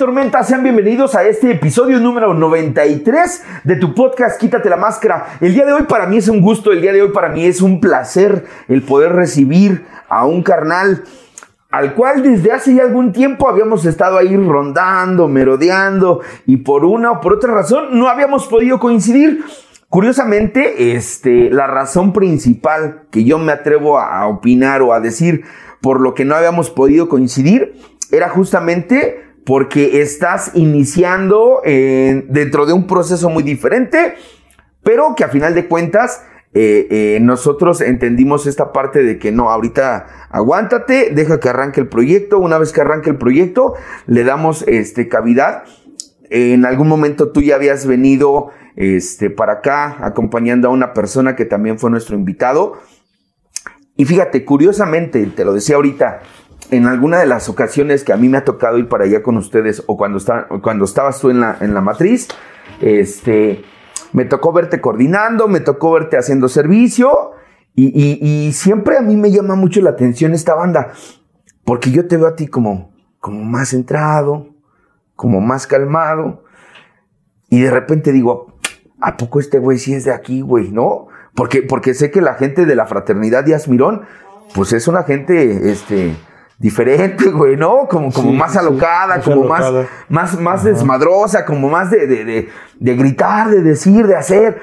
tormenta, sean bienvenidos a este episodio número 93 de tu podcast Quítate la máscara. El día de hoy para mí es un gusto, el día de hoy para mí es un placer el poder recibir a un carnal al cual desde hace ya algún tiempo habíamos estado ahí rondando, merodeando y por una o por otra razón no habíamos podido coincidir. Curiosamente, este, la razón principal que yo me atrevo a opinar o a decir por lo que no habíamos podido coincidir era justamente porque estás iniciando dentro de un proceso muy diferente, pero que a final de cuentas eh, eh, nosotros entendimos esta parte de que no, ahorita aguántate, deja que arranque el proyecto, una vez que arranque el proyecto, le damos este, cavidad. En algún momento tú ya habías venido este, para acá acompañando a una persona que también fue nuestro invitado. Y fíjate, curiosamente, te lo decía ahorita, en alguna de las ocasiones que a mí me ha tocado ir para allá con ustedes o cuando, está, cuando estabas tú en la, en la matriz, este, me tocó verte coordinando, me tocó verte haciendo servicio y, siempre a mí me llama mucho la atención esta banda, porque yo te veo a ti como, como más centrado, como más calmado y de repente digo, ¿a poco este güey sí es de aquí, güey? ¿No? Porque, porque sé que la gente de la fraternidad de Asmirón, pues es una gente, este, diferente, güey, ¿no? Como, como más alocada, como más, más, más desmadrosa, como más de, de, de, gritar, de decir, de hacer.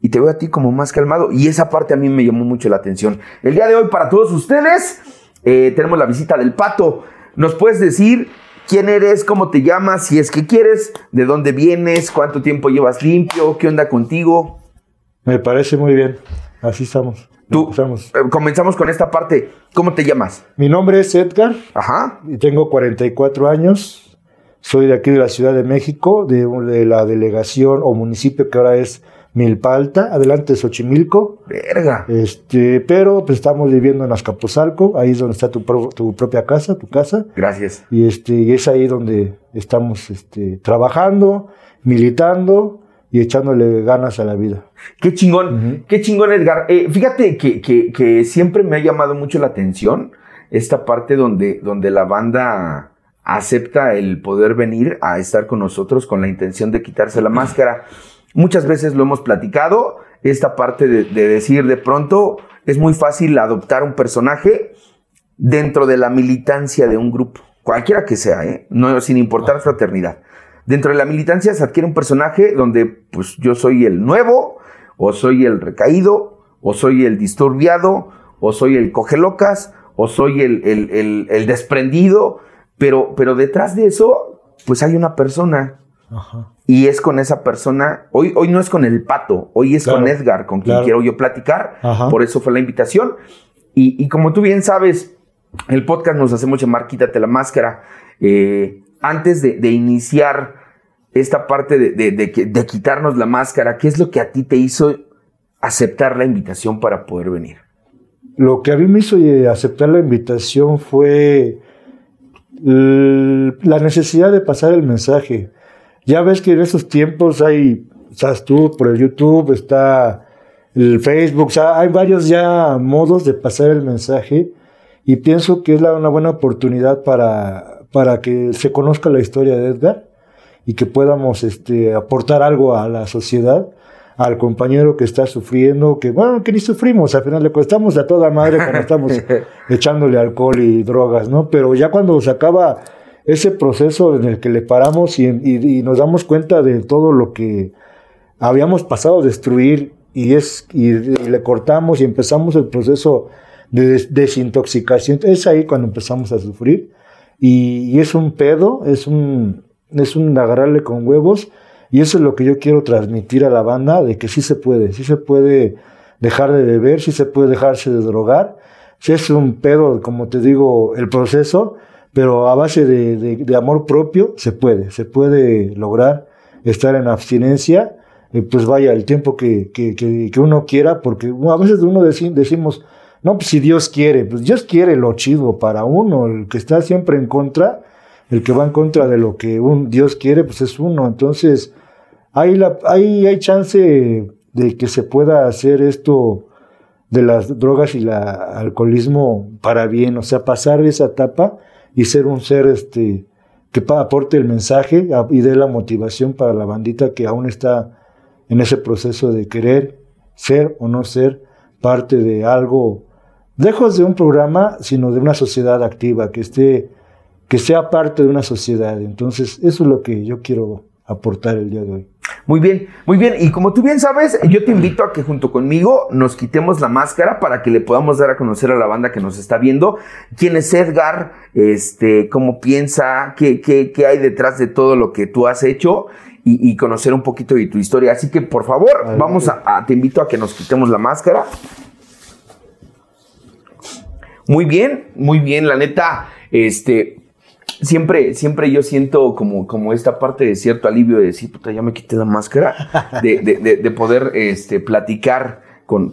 Y te veo a ti como más calmado. Y esa parte a mí me llamó mucho la atención. El día de hoy, para todos ustedes, eh, tenemos la visita del pato. ¿Nos puedes decir quién eres, cómo te llamas, si es que quieres, de dónde vienes, cuánto tiempo llevas limpio, qué onda contigo? Me parece muy bien. Así estamos. Tú, eh, comenzamos con esta parte. ¿Cómo te llamas? Mi nombre es Edgar. Ajá. Y tengo 44 años. Soy de aquí de la Ciudad de México, de, la delegación o municipio que ahora es Milpa Alta, adelante de Xochimilco. Verga. Este, pero pues, estamos viviendo en Azcapotzalco, ahí es donde está tu, tu propia casa, tu casa. Gracias. Y este, y es ahí donde estamos este, trabajando, militando y echándole ganas a la vida. Qué chingón, qué chingón Edgar. Eh, fíjate que, que, siempre me ha llamado mucho la atención esta parte donde, donde la banda acepta el poder venir a estar con nosotros con la intención de quitarse la máscara. Muchas veces lo hemos platicado, esta parte de, de decir de pronto es muy fácil adoptar un personaje dentro de la militancia de un grupo, cualquiera que sea, ¿eh? no, sin importar fraternidad. Dentro de la militancia se adquiere un personaje donde pues yo soy el nuevo, o soy el recaído, o soy el disturbiado, o soy el cogelocas, o soy el, el, desprendido, pero, pero detrás de eso pues hay una persona. Y es con esa persona, hoy, hoy no es con el pato, hoy es con Edgar, con quien quiero yo platicar, por eso fue la invitación. Y, como tú bien sabes, el podcast nos hacemos llamar Quítate la Máscara. Eh, antes de, iniciar esta parte de, quitarnos la máscara, ¿qué es lo que a ti te hizo aceptar la invitación para poder venir? Lo que a mí me hizo eh, aceptar la invitación fue la necesidad de pasar el mensaje. Ya ves que en esos tiempos hay, estás tú por el YouTube, está el Facebook, hay varios ya modos de pasar el mensaje y pienso que es una buena oportunidad para para que se conozca la historia de Edgar y que podamos este, aportar algo a la sociedad, al compañero que está sufriendo, que bueno, que ni sufrimos, al final le costamos a toda madre cuando estamos echándole alcohol y drogas, ¿no? Pero ya cuando se acaba ese proceso en el que le paramos y, y, nos damos cuenta de todo lo que habíamos pasado a destruir y, es, y, le cortamos y empezamos el proceso de desintoxicación, es ahí cuando empezamos a sufrir y, es un pedo, es un, es un agarrarle con huevos. Y eso es lo que yo quiero transmitir a la banda, de que sí se puede, sí se puede dejar de beber, sí se puede dejarse de drogar. Sí es un pedo, como te digo, el proceso, pero a base de, de, amor propio se puede, se puede lograr estar en abstinencia, pues vaya, el tiempo que, que, que, uno quiera, porque a veces uno decimos, no, pues si Dios quiere, pues Dios quiere lo chido para uno, el que está siempre en contra, el que va en contra de lo que un Dios quiere, pues es uno. Entonces, hay, la, hay, hay chance de que se pueda hacer esto de las drogas y el alcoholismo para bien, o sea, pasar esa etapa y ser un ser este que aporte el mensaje y dé la motivación para la bandita que aún está en ese proceso de querer ser o no ser parte de algo, lejos de un programa, sino de una sociedad activa, que esté, que sea parte de una sociedad. Entonces, eso es lo que yo quiero aportar el día de hoy. Muy bien, muy bien. Y como tú bien sabes, yo te invito a que junto conmigo nos quitemos la máscara para que le podamos dar a conocer a la banda que nos está viendo quién es Edgar, este, cómo piensa, qué, qué, qué hay detrás de todo lo que tú has hecho y, conocer un poquito de tu historia. Así que por favor, vamos a, te invito a que nos quitemos la máscara. Muy bien, muy bien, la neta, este, siempre, siempre yo siento como, como esta parte de cierto alivio de decir, puta, ya me quité la máscara, de, poder este, platicar con,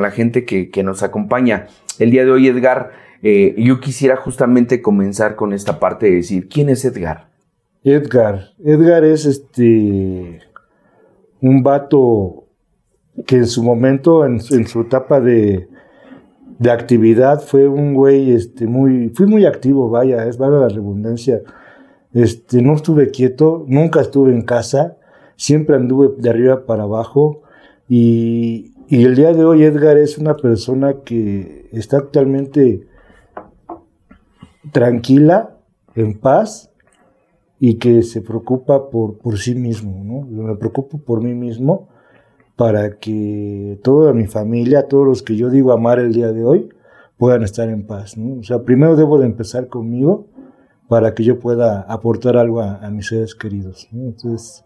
la gente que, nos acompaña. El día de hoy, Edgar, eh, yo quisiera justamente comenzar con esta parte de decir, ¿quién es Edgar? Edgar. Edgar es este un vato que en su momento, en, en su etapa de, de actividad fue un güey este, muy, fui muy activo, vaya, es vale la redundancia. Este, no estuve quieto, nunca estuve en casa, siempre anduve de arriba para abajo y, y el día de hoy Edgar es una persona que está totalmente tranquila, en paz y que se preocupa por, por sí mismo, ¿no? me preocupo por mí mismo para que toda mi familia, todos los que yo digo amar el día de hoy, puedan estar en paz. O sea, primero debo de empezar conmigo para que yo pueda aportar algo a, mis seres queridos. Entonces,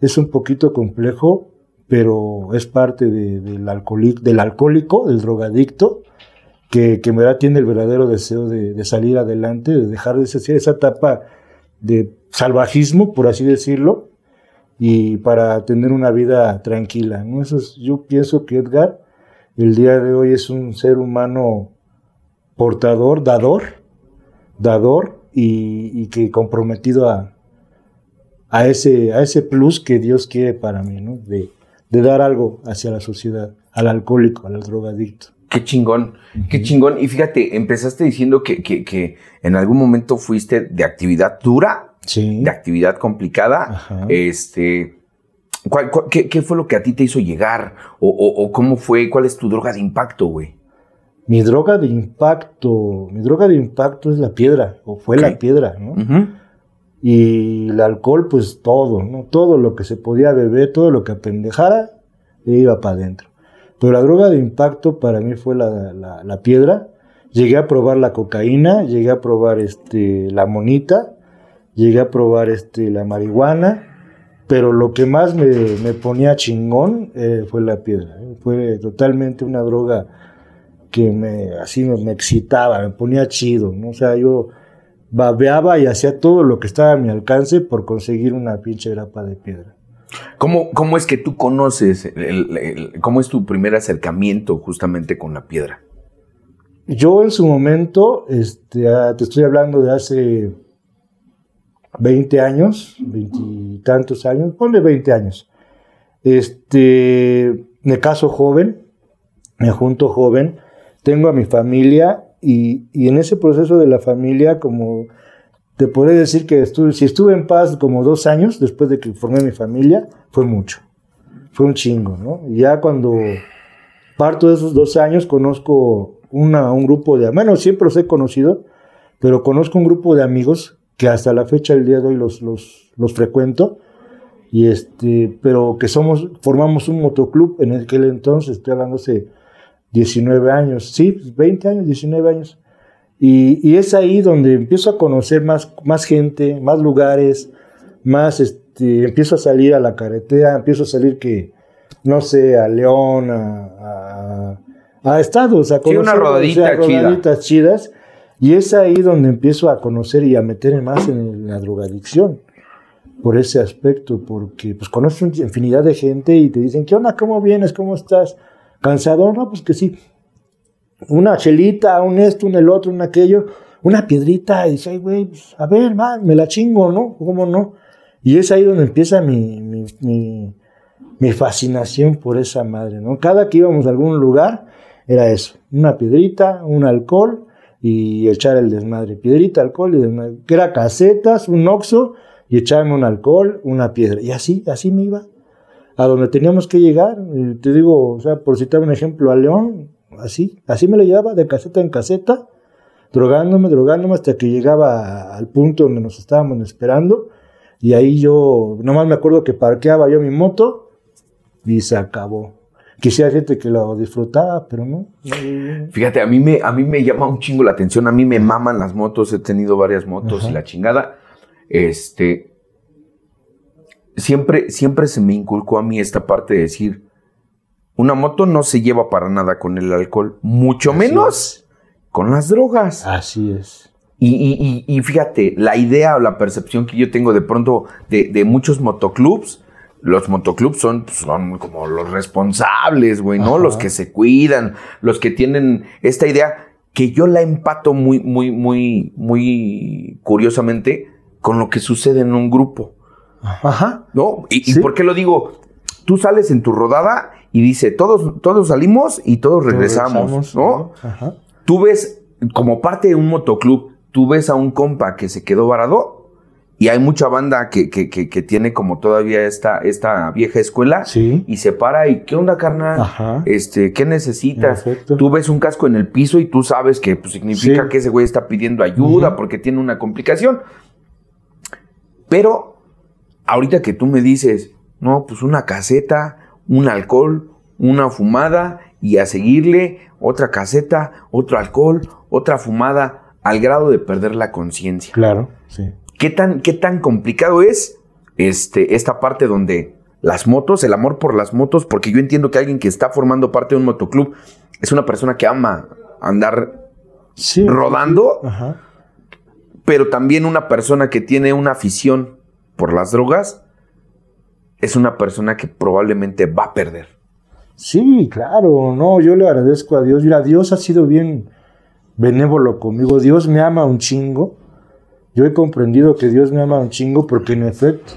es un poquito complejo, pero es parte del, del alcohólico, del drogadicto, que, que verdad tiene el verdadero deseo de, salir adelante, de dejar de esa etapa de salvajismo, por así decirlo, y para tener una vida tranquila. ¿no? Eso yo pienso que Edgar el día de hoy es un ser humano portador, dador, dador y, que comprometido a, a, ese, a ese plus que Dios quiere para mí, ¿no? de, de dar algo hacia la sociedad, al alcohólico, al drogadicto. Qué chingón, qué chingón. Y fíjate, empezaste diciendo que, que, que, en algún momento fuiste de actividad dura de actividad complicada. Este, qué, fue lo que a ti te hizo llegar? O, cómo fue? ¿Cuál es tu droga de impacto, güey? Mi droga de impacto, mi droga de impacto es la piedra, o fue la piedra, ¿no? Y el alcohol, pues todo, ¿no? Todo lo que se podía beber, todo lo que apendejara, iba para adentro. Pero la droga de impacto para mí fue la, la, piedra. Llegué a probar la cocaína, llegué a probar este, la monita, llegué a probar este, la marihuana, pero lo que más me, me ponía chingón eh, fue la piedra. ¿eh? Fue totalmente una droga que me, así me, excitaba, me ponía chido, ¿no? O sea, yo babeaba y hacía todo lo que estaba a mi alcance por conseguir una pinche grapa de piedra. ¿Cómo, cómo es que tú conoces, cómo es tu primer acercamiento justamente con la piedra? Yo en su momento, este, ah, te estoy hablando de hace 20 años, veintitantos años, ponle 20 años. Este, me caso joven, me junto joven, tengo a mi familia y, en ese proceso de la familia, como te podría decir que estuve, si estuve en paz como dos años después de que formé mi familia, fue mucho, fue un chingo, ¿no? ya cuando parto de esos dos años, conozco una, un grupo de, bueno, siempre los he conocido, pero conozco un grupo de amigos que hasta la fecha del día de hoy los, los, los frecuento, y este, pero que somos, formamos un motoclub en aquel entonces, estoy hablando hace 19 años, sí, 20 años, 19 años, y, y, es ahí donde empiezo a conocer más, más gente, más lugares, más, este, empiezo a salir a la carretera, empiezo a salir que, no sé, a León, a, a, estados, a conocer una rodadita chidas, y es ahí donde empiezo a conocer y a meterme más en la drogadicción, por ese aspecto, porque pues conozco infinidad de gente y te dicen, ¿qué onda? ¿Cómo vienes? ¿Cómo estás? ¿Cansado? No, pues que sí. Una chelita, un esto, un el otro, un aquello, una piedrita, y dice, ay, güey, pues, a ver, man, me la chingo, ¿no? ¿Cómo no? Y es ahí donde empieza mi, mi, mi fascinación por esa madre, ¿no? Cada que íbamos a algún lugar, era eso, una piedrita, un alcohol, y echar el desmadre. Piedrita, alcohol y desmadre. Que era casetas, un oxo y echarme un alcohol, una piedra. Y así, así me iba. A donde teníamos que llegar. Te digo, o sea, por citar un ejemplo, a León, así, así me lo llevaba de caseta en caseta, drogándome, drogándome hasta que llegaba al punto donde nos estábamos esperando. Y ahí yo, nomás me acuerdo que parqueaba yo mi moto y se acabó. Quisiera gente que lo disfrutaba, pero no. Fíjate, a mí, me, a mí me llama un chingo la atención. A mí me maman las motos. He tenido varias motos y la chingada. Este. Siempre, siempre se me inculcó a mí esta parte de decir: una moto no se lleva para nada con el alcohol, mucho menos con las drogas. Así es. Y, y, fíjate, la idea o la percepción que yo tengo de pronto de, de muchos motoclubs los motoclubs son, pues, son como los responsables, güey, ¿no? Los que se cuidan, los que tienen esta idea que yo la empato muy, muy, muy, muy curiosamente con lo que sucede en un grupo. Ajá. ¿No? ¿Y, por qué lo digo? Tú sales en tu rodada y dice, todos, todos salimos y todos regresamos, ¿no? Ajá. Tú ves, como parte de un motoclub, tú ves a un compa que se quedó varado y hay mucha banda que, que, que, tiene como todavía esta, esta vieja escuela y se para y ¿qué onda, carnal? Este, ¿qué necesitas? Tú ves un casco en el piso y tú sabes que pues, significa que ese güey está pidiendo ayuda porque tiene una complicación. Pero ahorita que tú me dices, no, pues una caseta, un alcohol, una fumada y a seguirle otra caseta, otro alcohol, otra fumada, al grado de perder la conciencia. Claro, sí. ¿Qué tan, qué tan complicado es este, esta parte donde las motos, el amor por las motos, porque yo entiendo que alguien que está formando parte de un motoclub es una persona que ama andar rodando, pero también una persona que tiene una afición por las drogas es una persona que probablemente va a perder. Sí, claro, no, yo le agradezco a Dios. Mira, Dios ha sido bien benévolo conmigo. Dios me ama un chingo. Yo he comprendido que Dios me ama un chingo porque en efecto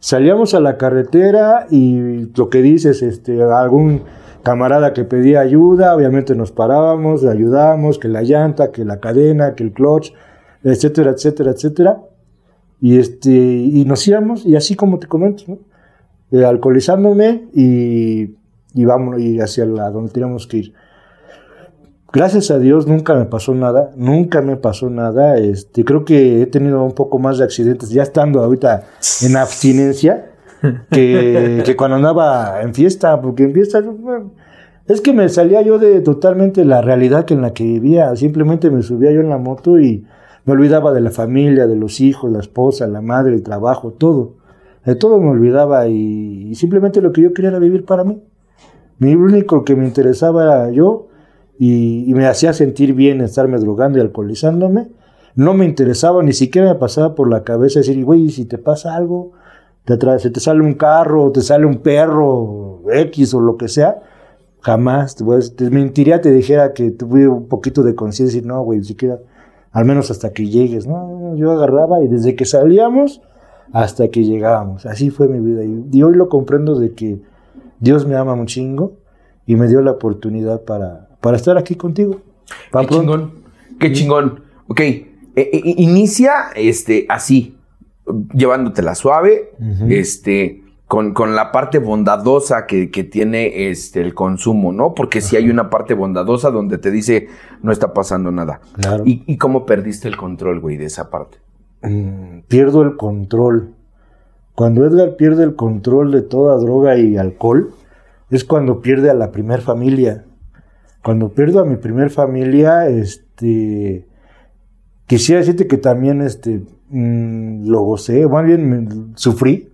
salíamos a la carretera y lo que dices, este, algún camarada que pedía ayuda, obviamente nos parábamos, le ayudábamos, que la llanta, que la cadena, que el clutch, etcétera, etcétera, etcétera. Y, este, y nos íbamos, y así como te comento, ¿no? Eh, alcoholizándome y, y, vamos, y hacia la, donde teníamos que ir. Gracias a Dios nunca me pasó nada, nunca me pasó nada. Este, creo que he tenido un poco más de accidentes ya estando ahorita en abstinencia que, que cuando andaba en fiesta, porque en fiesta es que me salía yo de totalmente la realidad que en la que vivía. Simplemente me subía yo en la moto y me olvidaba de la familia, de los hijos, la esposa, la madre, el trabajo, todo. De todo me olvidaba y, y simplemente lo que yo quería era vivir para mí. Mi único que me interesaba era yo y, me hacía sentir bien estarme drogando y alcoholizándome. No me interesaba, ni siquiera me pasaba por la cabeza decir, güey, si te pasa algo, te se te sale un carro, te sale un perro X o lo que sea, jamás te, te mentiría, te dijera que tuve un poquito de conciencia y no, güey, ni siquiera, al menos hasta que llegues, ¿no? Yo agarraba y desde que salíamos hasta que llegábamos, así fue mi vida. Y, hoy lo comprendo de que Dios me ama un chingo y me dio la oportunidad para, para estar aquí contigo. Qué chingón. Qué chingón. Ok, e, e, inicia este, así, llevándotela suave, este, con, con, la parte bondadosa que, que, tiene este, el consumo, ¿no? Porque si hay una parte bondadosa donde te dice, no está pasando nada. Claro. ¿Y, cómo perdiste el control, güey, de esa parte? Mm, pierdo el control. Cuando Edgar pierde el control de toda droga y alcohol, es cuando pierde a la primer familia. Cuando pierdo a mi primer familia, este, quisiera decirte que también este, mm, lo gocé, más bien sufrí,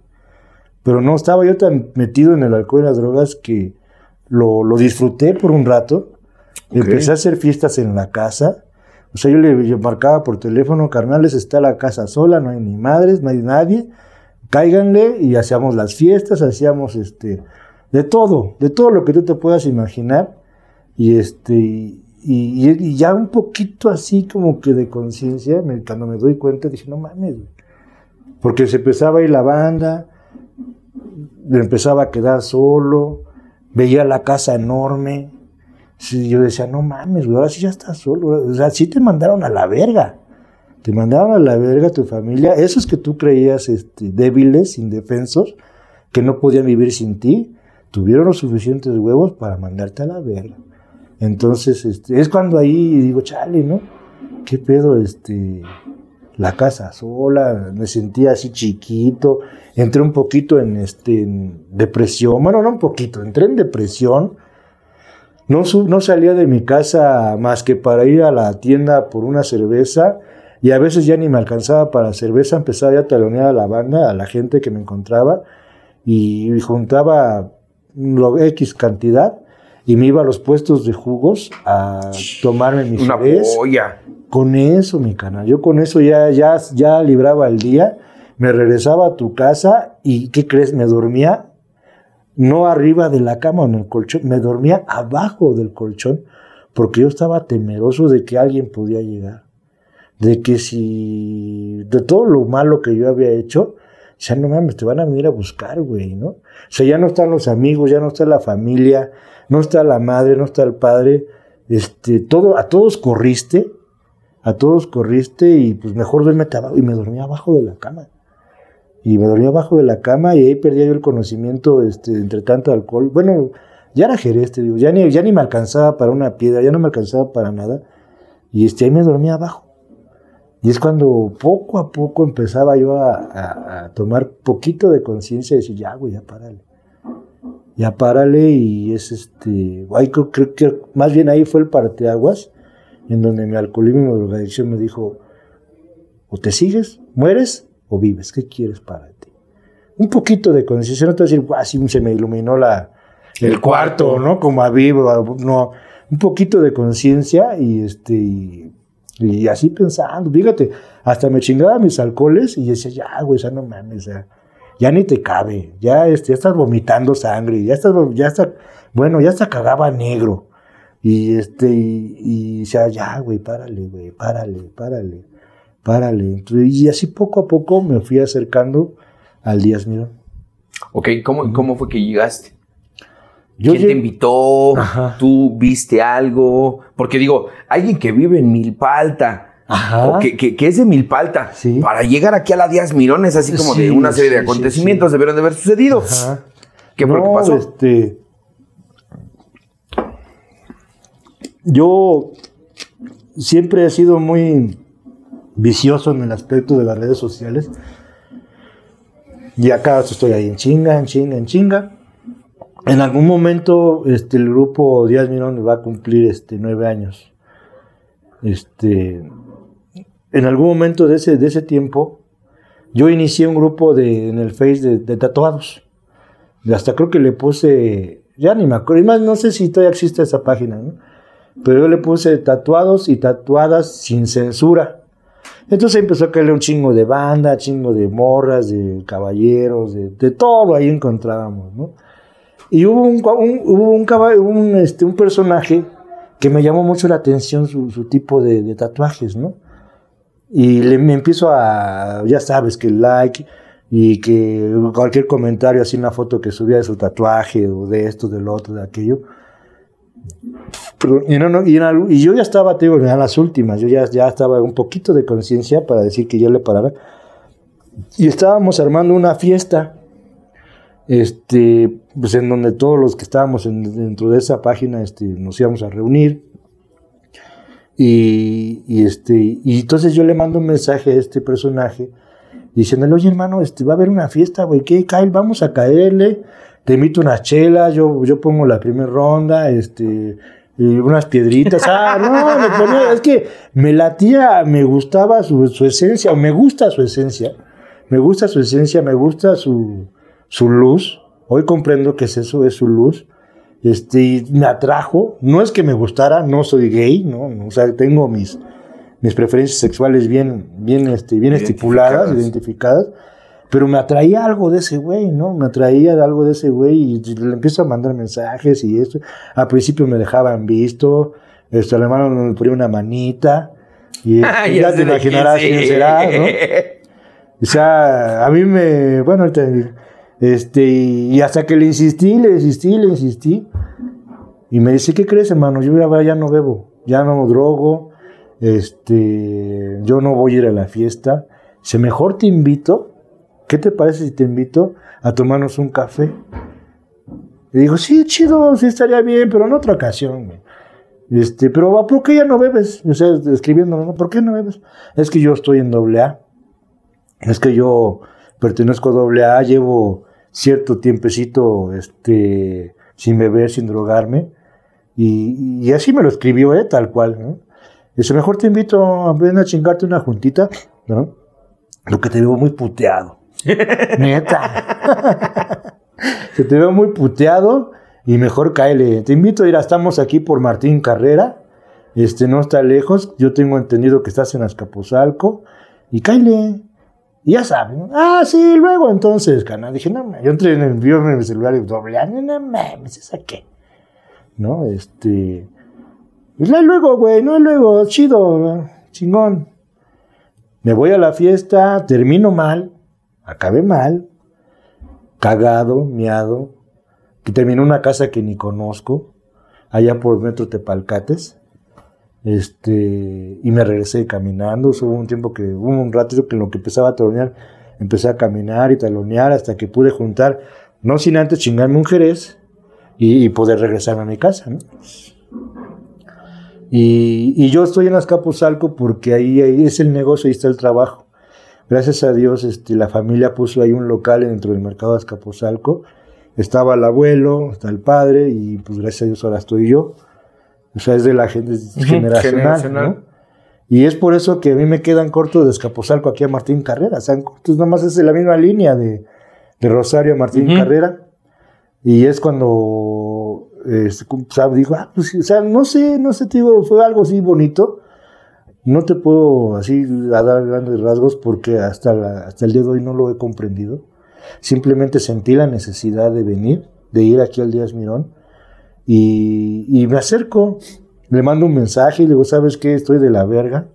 pero no estaba yo tan metido en el alcohol y las drogas que lo, disfruté por un rato. Empecé a hacer fiestas en la casa. O sea, yo le marcaba por teléfono, carnales, está la casa sola, no hay ni madres, no hay nadie. Cáiganle y hacíamos las fiestas, hacíamos este, de todo, de todo lo que tú te puedas imaginar. Y este, y, ya un poquito así como que de conciencia, cuando me doy cuenta, dije, no mames, porque se empezaba a ir la banda, me empezaba a quedar solo, veía la casa enorme, Sí, yo decía, no mames, güey, ahora sí ya estás solo. O sea, sí te mandaron a la verga. Te mandaron a la verga tu familia. Esos que tú creías este, débiles, indefensos, que no podían vivir sin ti, tuvieron los suficientes huevos para mandarte a la verga. Entonces, este, es cuando ahí digo, chale, ¿no? ¿Qué pedo? Este, la casa sola, me sentía así chiquito, entré un poquito en, este, depresión, bueno, no un poquito, entré en depresión no, no salía de mi casa más que para ir a la tienda por una cerveza y a veces ya ni me alcanzaba para cerveza, empezaba ya a talonear a la banda, a la gente que me encontraba y juntaba lo X cantidad y me iba a los puestos de jugos a tomarme mis Una polla. Con eso, mi canal, yo con eso ya, ya, ya libraba el día, me regresaba a tu casa y ¿qué crees? Me dormía no arriba de la cama en el colchón, me dormía abajo del colchón porque yo estaba temeroso de que alguien podía llegar. De que si, de todo lo malo que yo había hecho, ya no mames, te van a venir a buscar, güey, ¿no? O sea, ya no están los amigos, ya no está la familia, no está la madre, no está el padre, este, todo, a todos corriste, a todos corriste y pues mejor duerme abajo, y me dormía abajo de la cama y me dormía abajo de la cama y ahí perdía yo el conocimiento este, entre tanto alcohol. Bueno, ya era jerez, digo, ya ni, ya ni me alcanzaba para una piedra, ya no me alcanzaba para nada. Y este, ahí me dormía abajo. Y es cuando poco a poco empezaba yo a, tomar poquito de conciencia y decir, ya, güey, ya párale. Ya párale y es este, ahí creo, creo, que más bien ahí fue el parteaguas, en donde mi alcoholismo y mi drogadicción me dijo, o te sigues, mueres, o vives? ¿Qué quieres para ti? Un poquito de conciencia, no te voy a decir, así se me iluminó la, el, cuarto, ¿no? Como a vivo, no, un poquito de conciencia y este y, así pensando, fíjate, hasta me chingaba mis alcoholes y decía, ya, güey, ya no mames, ya, ya ni te cabe, ya, este, ya estás vomitando sangre, ya estás, ya está, bueno, ya hasta cagaba negro. Y este, y, y decía, ya, güey, párale, güey, párale, párale párale. y así poco a poco me fui acercando al Díaz Mirón. Ok, ¿cómo, ¿cómo fue que llegaste? ¿Quién te invitó? ¿Tú viste algo? Porque digo, alguien que vive en Milpalta, Ajá. que, que, es de Milpalta, para llegar aquí a la Díaz Mirón es así como de una serie de acontecimientos debieron de haber sucedido. ¿Qué fue lo que pasó? Este, yo siempre he sido muy vicioso en el aspecto de las redes sociales. Y acá estoy ahí en chinga, en chinga, en chinga. En algún momento este, el grupo Díaz Mirón va a cumplir este, nueve años. Este, en algún momento de ese, de ese tiempo, yo inicié un grupo de, en el Face de, tatuados. Hasta creo que le puse, ya ni me acuerdo, y más no sé si todavía existe esa página, pero yo le puse tatuados y tatuadas sin censura. Entonces empezó a caerle un chingo de banda, chingo de morras, de caballeros, de, todo ahí encontrábamos, ¿no? Y hubo un, un, un, este, un personaje que me llamó mucho la atención su, tipo de, tatuajes, ¿no? Y le, me empiezo a, ya sabes, que like y que cualquier comentario, así una foto que subía de su tatuaje o de esto, del otro, de aquello, y, no, no, y, yo ya estaba, te en las últimas, yo ya, ya estaba un poquito de conciencia para decir que yo le parara. Y estábamos armando una fiesta, este, pues en donde todos los que estábamos dentro de esa página este, nos íbamos a reunir. Y, este, y entonces yo le mando un mensaje a este personaje diciéndole, oye hermano, este, va a haber una fiesta, güey, ¿qué, Kyle? Vamos a caerle, te invito unas chelas, yo, yo pongo la primera ronda, este, y unas piedritas. Ah, no, me ponía, es que me latía, me gustaba su, su, esencia, o me gusta su esencia. Me gusta su esencia, me gusta su, su luz. Hoy comprendo que es eso, es su luz. Este, y me atrajo. No es que me gustara, no soy gay, ¿no? O sea, tengo mis, mis preferencias sexuales bien, bien, este, bien estipuladas, identificadas pero me atraía algo de ese güey, ¿no? Me atraía algo de ese güey y le empiezo a mandar mensajes y esto. Al principio me dejaban visto, este, al hermano me ponía una manita y, ya, te imaginarás quién será, ¿no? O sea, a mí me, bueno, este, y hasta que le insistí, le insistí, le insistí. Y me dice, ¿qué crees, hermano? Yo ya, ya no bebo, ya no drogo, este, yo no voy a ir a la fiesta. Mejor te invito, ¿qué te parece si te invito a tomarnos un café? Y digo, sí, chido, sí estaría bien, pero en otra ocasión. Este, pero ¿por qué ya no bebes? O sea, escribiendo, ¿por qué no bebes? Es que yo estoy en doble. Es que yo pertenezco a doble llevo cierto tiempecito este, sin beber, sin drogarme. Y, así me lo escribió, ¿eh? tal cual. ¿no? Dice, mejor te invito a ven a chingarte una juntita, ¿no? Lo que te veo muy puteado. Neta. Se te veo muy puteado y mejor cáele. Te invito a ir, estamos aquí por Martín Carrera. Este no está lejos. Yo tengo entendido que estás en Azcapotzalco. Y cáele. Y ya saben. Ah, sí, luego entonces, canal. Dije, no, yo entré en el video en mi celular y doble, no, no mames, ¿esa qué? ¿No? Este. Y luego, güey, no luego, chido, chingón. Me voy a la fiesta, termino mal, acabé mal, cagado, miado, que terminó en una casa que ni conozco, allá por Metro Tepalcates. Este, y me regresé caminando. Hubo un tiempo que, hubo un ratito que en lo que empezaba a talonear, empecé a caminar y talonear hasta que pude juntar, no sin antes chingarme un jerez y, poder regresarme a mi casa. Y, yo estoy en Azcapotzalco porque ahí, ahí es el negocio, ahí está el trabajo. Gracias a Dios, este, la familia puso ahí un local dentro del mercado de Azcapotzalco. Estaba el abuelo, está el padre, y pues gracias a Dios ahora estoy yo. O sea, es de la gente generacional. Y es por eso que a mí me quedan cortos de Escaposalco aquí a Martín Carrera. O sea, cortos, más es la misma línea de, Rosario a Martín Carrera. Y es cuando este, digo, ah, pues, o sea, no sé, no sé, digo, fue algo así bonito. No te puedo así dar grandes rasgos porque hasta, hasta el día de hoy no lo he comprendido. Simplemente sentí la necesidad de venir, de ir aquí al Díaz Mirón y, me acerco, le mando un mensaje y le digo, ¿sabes qué? Estoy de la verga.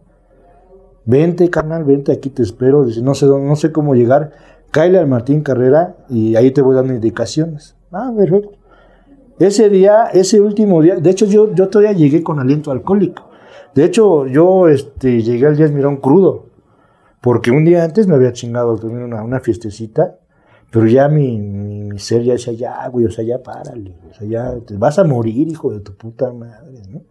Vente, carnal, vente, aquí te espero. Dice, no sé, no sé cómo llegar. Cáele al Martín Carrera y ahí te voy dando indicaciones. Ah, perfecto. Ese día, ese último día, de hecho yo, yo todavía llegué con aliento alcohólico. De hecho, yo este, llegué al Díaz Mirón crudo, porque un día antes me había chingado una, una fiestecita pero ya mi, mi, ser ya decía, ya, güey, o sea, ya párale, o sea, ya te vas a morir, hijo de tu puta madre, ¿no?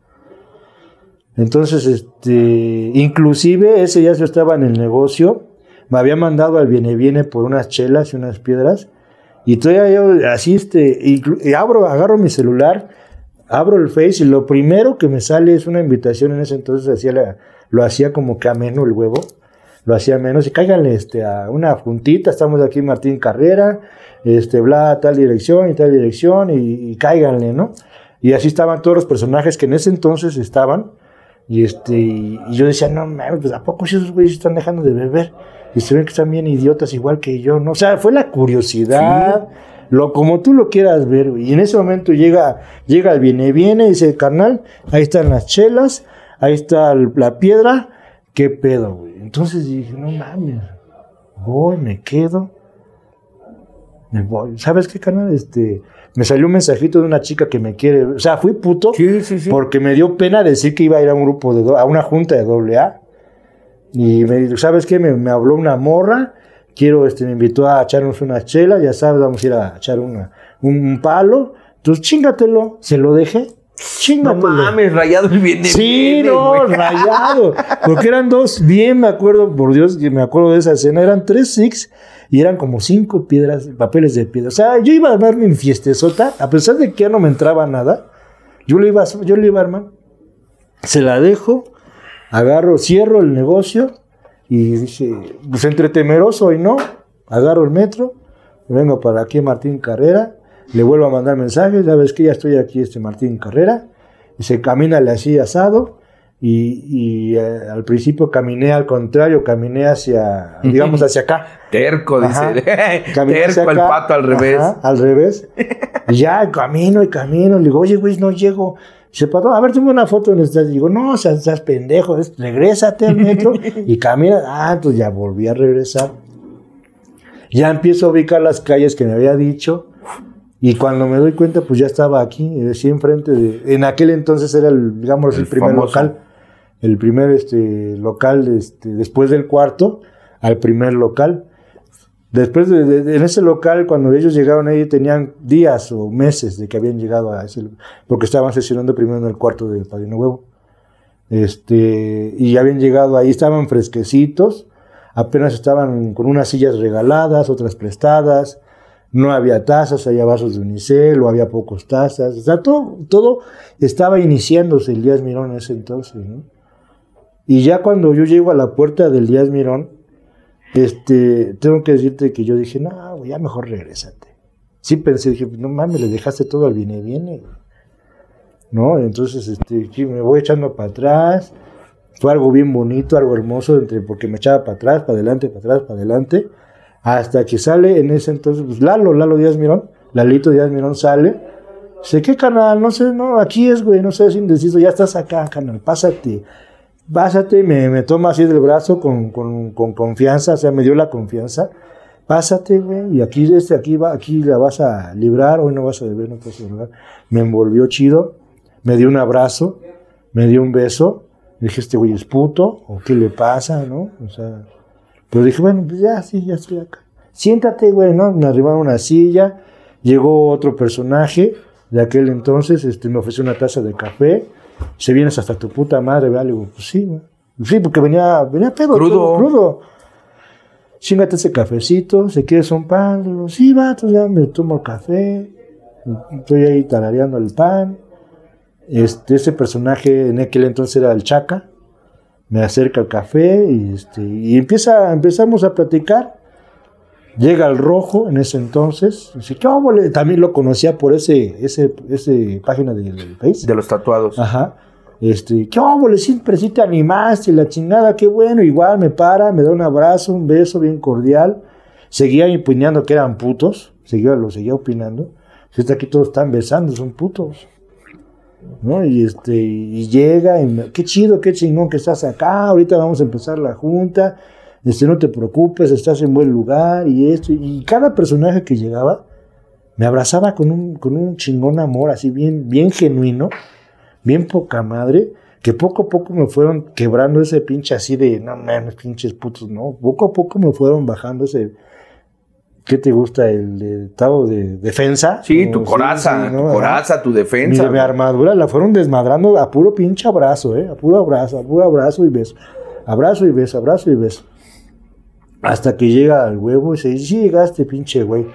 Entonces, este, inclusive ese ya yo estaba en el negocio, me había mandado al viene viene por unas chelas y unas piedras, y todavía yo así, este, y, abro, agarro mi celular, abro el Face y lo primero que me sale es una invitación en ese entonces hacía lo hacía como que ameno el huevo lo hacía menos y cáiganle este, a una juntita, estamos aquí Martín Carrera, este, bla, tal dirección y tal dirección y, cáiganle, ¿no? Y así estaban todos los personajes que en ese entonces estaban y este y yo decía, no mames, pues a poco esos güeyes están dejando de beber y se ven que están bien idiotas igual que yo, ¿no? O sea, fue la curiosidad. Lo, como tú lo quieras ver, y en ese momento llega, llega el viene, viene, y dice, carnal, ahí están las chelas, ahí está la piedra, qué pedo, güey. Entonces dije, no mames, voy, me quedo, me voy. ¿Sabes qué, canal? Este, me salió un mensajito de una chica que me quiere. O sea, fui puto porque me dio pena decir que iba a ir a un grupo de a una junta de doble A. Y me dijo, ¿sabes qué? Me, habló una morra. Quiero, este, me invitó a echarnos una chela. Ya sabes, vamos a ir a echar una, un palo. Entonces, chingatelo. Se lo dejé. No mames, rayado el bien. Sí, no, rayado. Porque eran dos, bien me acuerdo, por Dios, me acuerdo de esa escena, eran tres six y eran como cinco piedras, papeles de piedra. O sea, yo iba a armar mi fiestezota, a pesar de que ya no me entraba nada, yo le iba, yo le iba a armar. Se la dejo, agarro, cierro el negocio y dice, pues entre temeroso y no, agarro el metro, vengo para aquí Martín Carrera le vuelvo a mandar mensajes, sabes que ya estoy aquí, este Martín Carrera, y se camina así asado, y, eh, al principio caminé al contrario, caminé hacia, digamos, hacia acá. Terco, dice. Terco, el pato al revés. al revés. y ya camino y camino, le digo, oye, güey, no llego. Dice, pato, a ver, tengo una foto donde estás. Digo, no, seas, seas pendejo, regrésate al metro y camina. Ah, entonces ya volví a regresar. Ya empiezo a ubicar las calles que me había dicho Y cuando me doy cuenta, pues ya estaba aquí, decía enfrente de. En aquel entonces era el, digamos, el, El primer famoso. local. El primer este, local, este, después del cuarto, al primer local. Después de, de- de- en ese local, cuando ellos llegaron ahí, tenían días o meses de que habían llegado a ese, porque estaban sesionando primero en el cuarto del Padrino Huevo. Este, y ya habían llegado ahí, estaban fresquecitos, apenas estaban con unas sillas regaladas, otras prestadas, no había tazas, había vasos de unicel, o había pocos tazas, o sea, todo, todo estaba iniciándose el Díaz Mirón en ese entonces, ¿no? Y ya cuando yo llego a la puerta del Díaz Mirón, este, tengo que decirte que yo dije, no, ya mejor regrésate. Sí pensé, dije, no mames, le dejaste todo al viene viene. ¿No? Entonces, este, me voy echando para atrás. Fue algo bien bonito, algo hermoso, entre, porque me echaba para atrás, para adelante, para atrás, para adelante. Hasta que sale en ese entonces, pues Lalo, Lalo Díaz Mirón, Lalito Díaz Mirón sale. Dice, ¿qué canal? No sé, no, aquí es, güey, no sé, es indeciso, ya estás acá, canal, pásate. Pásate, me, me toma así del brazo con, con, con confianza, o sea, me dio la confianza. Pásate, güey, y aquí, este, aquí, va, aquí la vas a librar, hoy no vas a beber, no te vas a drogar. Me envolvió chido, me dio un abrazo, me dio un beso. Dije, este güey es puto, o qué le pasa, ¿no? O sea, pero dije, bueno, pues ya, sí, ya estoy acá. Siéntate, güey, ¿no? Me arribaron una silla, llegó otro personaje de aquel entonces, este, me ofreció una taza de café, se vienes hasta tu puta madre, ¿verdad? Le digo, pues sí, güey. Sí, porque venía, venía pedo, Crudo. crudo. Chingate ese cafecito, se quieres un pan, le digo, sí, vato, ya me tomo el café, estoy ahí tarareando el pan. Este, ese personaje en aquel entonces era el Chaca, me acerca al café y, este, y empieza, empezamos a platicar. Llega el rojo en ese entonces, dice, ¿qué óvole? También lo conocía por ese, ese, ese página del del Face. De los tatuados. Ajá. Este, ¿qué óvole? Siempre sí te animaste, la chingada, qué bueno. Igual me para, me da un abrazo, un beso bien cordial. Seguía opinando que eran putos, seguía, lo seguía opinando. Si está aquí todos están besando, son putos. ¿No? Y este, y llega, y qué chido, qué chingón que estás acá, ahorita vamos a empezar la junta, este, no te preocupes, estás en buen lugar, y esto, y cada personaje que llegaba, me abrazaba con un, con un chingón amor, así bien, bien genuino, bien poca madre, que poco a poco me fueron quebrando ese pinche así de, no mames, pinches putos, no, poco a poco me fueron bajando ese, ¿qué te gusta? El de estado de defensa. Sí, O, tu coraza, sí, tu coraza, tu defensa. mi armadura la fueron desmadrando a puro pinche abrazo, ¿eh? A puro abrazo, a puro abrazo y beso. Abrazo y beso, abrazo y beso. Hasta que llega al huevo y dice, sí llegaste, pinche güey.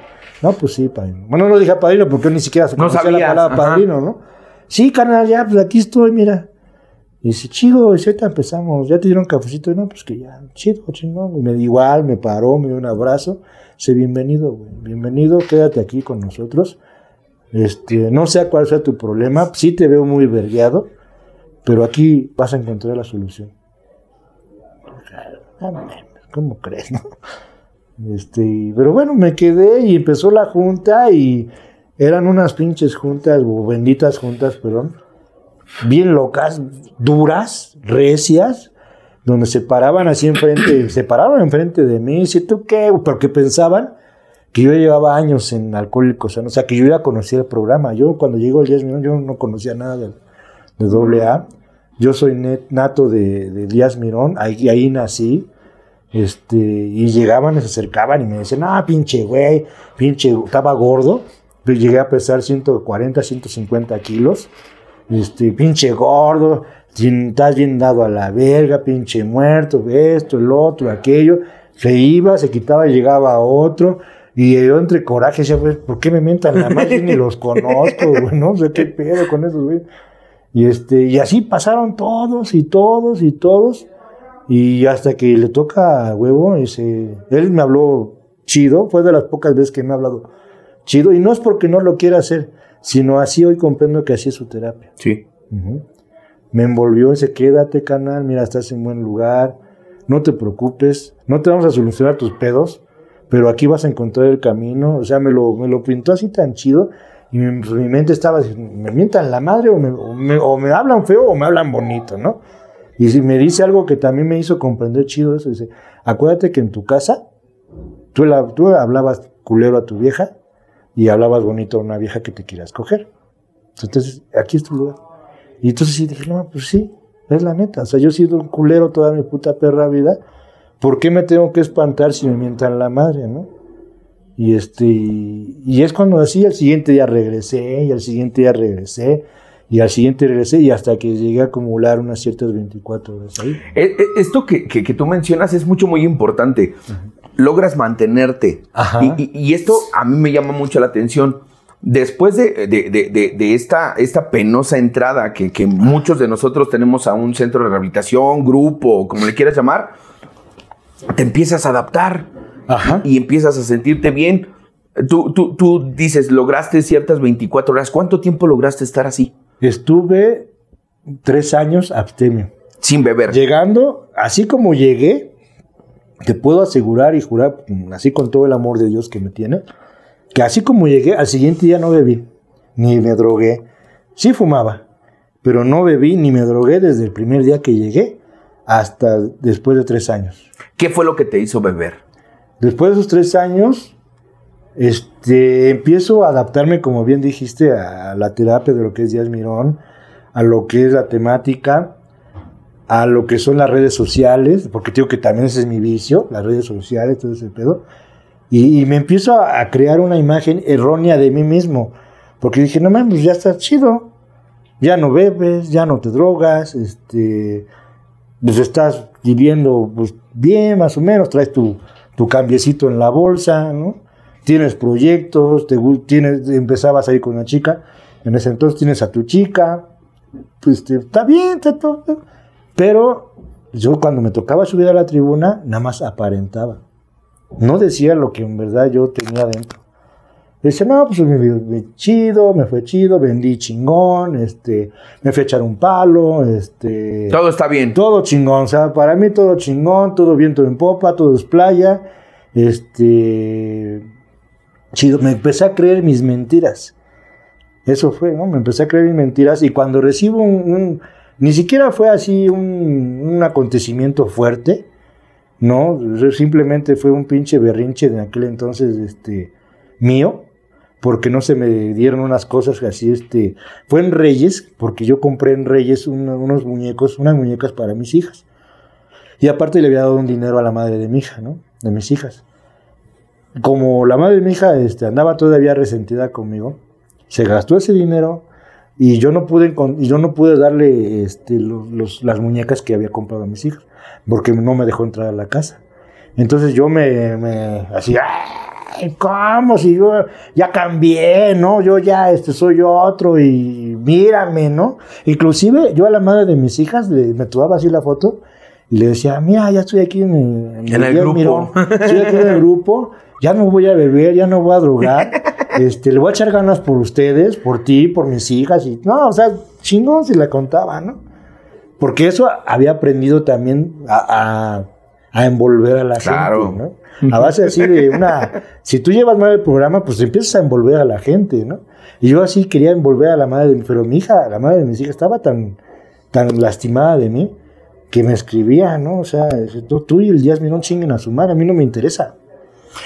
No, pues sí, padrino. Bueno, no dije padrino porque ni siquiera se No la palabra ajá. padrino, ¿no? Sí, carnal, ya, pues aquí estoy, mira. Y dice, chido, y ahorita empezamos, ya te dieron cafecito. Y no, pues que ya, chido, chingón. Y me igual, me paró, me dio un abrazo. Dice, bienvenido, bienvenido, quédate aquí con nosotros. Este, no sé cuál sea tu problema, sí te veo muy vergueado, pero aquí vas a encontrar la solución. Ah, ¿Cómo crees, no? Este, pero bueno, me quedé y empezó la junta y eran unas pinches juntas, o benditas juntas, perdón, bien locas, duras, recias, donde se paraban así enfrente, se paraban enfrente de mí, ¿sí tú qué? Porque pensaban que yo llevaba años en Alcohólicos, o sea, que yo ya conocía el programa. Yo cuando llego al 10 Mirón, yo no conocía nada de, de doble A. Yo soy net- nato de, de Díaz Mirón, ahí, ahí nací. Este, y llegaban, y se acercaban y me decían, ah, pinche güey, pinche, estaba gordo. Pero llegué a pesar 140, 150 kilos. Este, pinche gordo, estás bien dado a la verga, pinche muerto, esto, el otro, aquello. Se iba, se quitaba, llegaba otro. Y yo entre coraje decía, güey, ¿por qué me mientan la madre? Ni los conozco, güey, no sé qué pedo con esos, güey. Y este, y así pasaron todos y todos y todos. Y hasta que le toca a huevo, ese, él me habló chido, fue de las pocas veces que me ha hablado chido. Y no es porque no lo quiera hacer, sino así hoy comprendo que así es su terapia. Sí. Ujú. Me envolvió dice, quédate, canal, mira, estás en buen lugar, no te preocupes, no te vamos a solucionar tus pedos, pero aquí vas a encontrar el camino. O sea, me lo, me lo pintó así tan chido y mi, mente estaba, me mientan la madre o me, o me, o me hablan feo o me hablan bonito, ¿no? Y si me dice algo que también me hizo comprender chido eso, dice, acuérdate que en tu casa tú, la, tú hablabas culero a tu vieja, y hablabas bonito a una vieja que te quieras coger. Entonces, aquí es tu lugar. Y entonces sí dije, no, pues sí, es la neta. O sea, yo he sido un culero toda mi puta perra vida. ¿Por qué me tengo que espantar si me mientan la madre, no? Y este, y es cuando así, al siguiente día regresé, y al siguiente día regresé, y al siguiente regresé, y hasta que llegué a acumular unas ciertas 24 horas ahí. Eh, eh, Esto que, que- que tú mencionas es mucho, muy importante. Logras mantenerte. Ajá. Y, y- y esto a mí me llama mucho la atención. Después de, de- de- de- esta, esta penosa entrada que, que muchos de nosotros tenemos a un centro de rehabilitación, grupo, como le quieras llamar, te empiezas a adaptar Ajá. y empiezas a sentirte bien. Tú, tú, tú dices, lograste ciertas 24 horas. ¿Cuánto tiempo lograste estar así? Estuve tres años abstemio. Sin beber. Llegando, así como llegué, te puedo asegurar y jurar, así con todo el amor de Dios que me tiene, que así como llegué, al siguiente día no bebí, ni me drogué. Sí fumaba, pero no bebí ni me drogué desde el primer día que llegué hasta después de tres años. ¿Qué fue lo que te hizo beber? Después de esos tres años, este, empiezo a adaptarme, como bien dijiste, a la terapia de lo que es Díaz Mirón, a lo que es la temática, a lo que son las redes sociales, porque digo que también ese es mi vicio, las redes sociales, todo ese pedo. Y, y me empiezo a, a crear una imagen errónea de mí mismo, porque dije, no mames, ya está chido, ya no bebes, ya no te drogas, este, pues estás viviendo pues, bien, más o menos, traes tu, tu cambiecito en la bolsa, ¿no? Tienes proyectos, te, tienes, empezabas a ir con una chica, en ese entonces tienes a tu chica, pues te- está bien, está todo. Pero yo cuando me tocaba subir a la tribuna, nada más aparentaba. No decía lo que en verdad yo tenía dentro. Dice, no, pues me fue chido, me fue chido, vendí chingón, este, me fui a echar un palo, este... Todo está bien. Todo chingón, o sea, para mí todo chingón, todo viento en popa, todo es playa. Este. Chido, me empecé a creer mis mentiras. Eso fue, ¿no? Me empecé a creer mis mentiras y cuando recibo un. un- ni siquiera fue así un, un acontecimiento fuerte, ¿no? Simplemente fue un pinche berrinche de aquel entonces, este. mío, porque no se me dieron unas cosas así, este. Fue en Reyes, porque yo compré en Reyes unos muñecos, unas muñecas para mis hijas. Y aparte le había dado un dinero a la madre de mi hija, ¿no? De mis hijas. Como la madre de mi hija este, andaba todavía resentida conmigo, se gastó ese dinero y yo no pude, y yo no pude darle este, los- los- las muñecas que había comprado a mis hijas, porque no me dejó entrar a la casa. Entonces yo me, me así, "Ay, ¿cómo? Si yo ya cambié, ¿no? Yo ya este, soy otro y mírame, ¿no? Inclusive yo a la madre de mis hijas le, me tomaba así la foto y le decía, mira, ya estoy aquí en, el- En el Díaz grupo. Mirón, estoy aquí en el grupo, ya no voy a beber, ya no voy a drogar, este, le voy a echar ganas por ustedes, por ti, por mis hijas, y no, o sea, chingón si la contaba, ¿no? Porque eso había aprendido también a, a- a envolver a la Claro. gente, ¿no? A base así de una... Si tú llevas mal el programa, pues empiezas a envolver a la gente, ¿no? Y yo así quería envolver a la madre de mi... Pero mi hija, la madre de mis hijas, estaba tan, tan lastimada de mí que me escribía, ¿no? O sea, tú, tú y el Díaz Mirón chinguen a su madre, a mí no me interesa.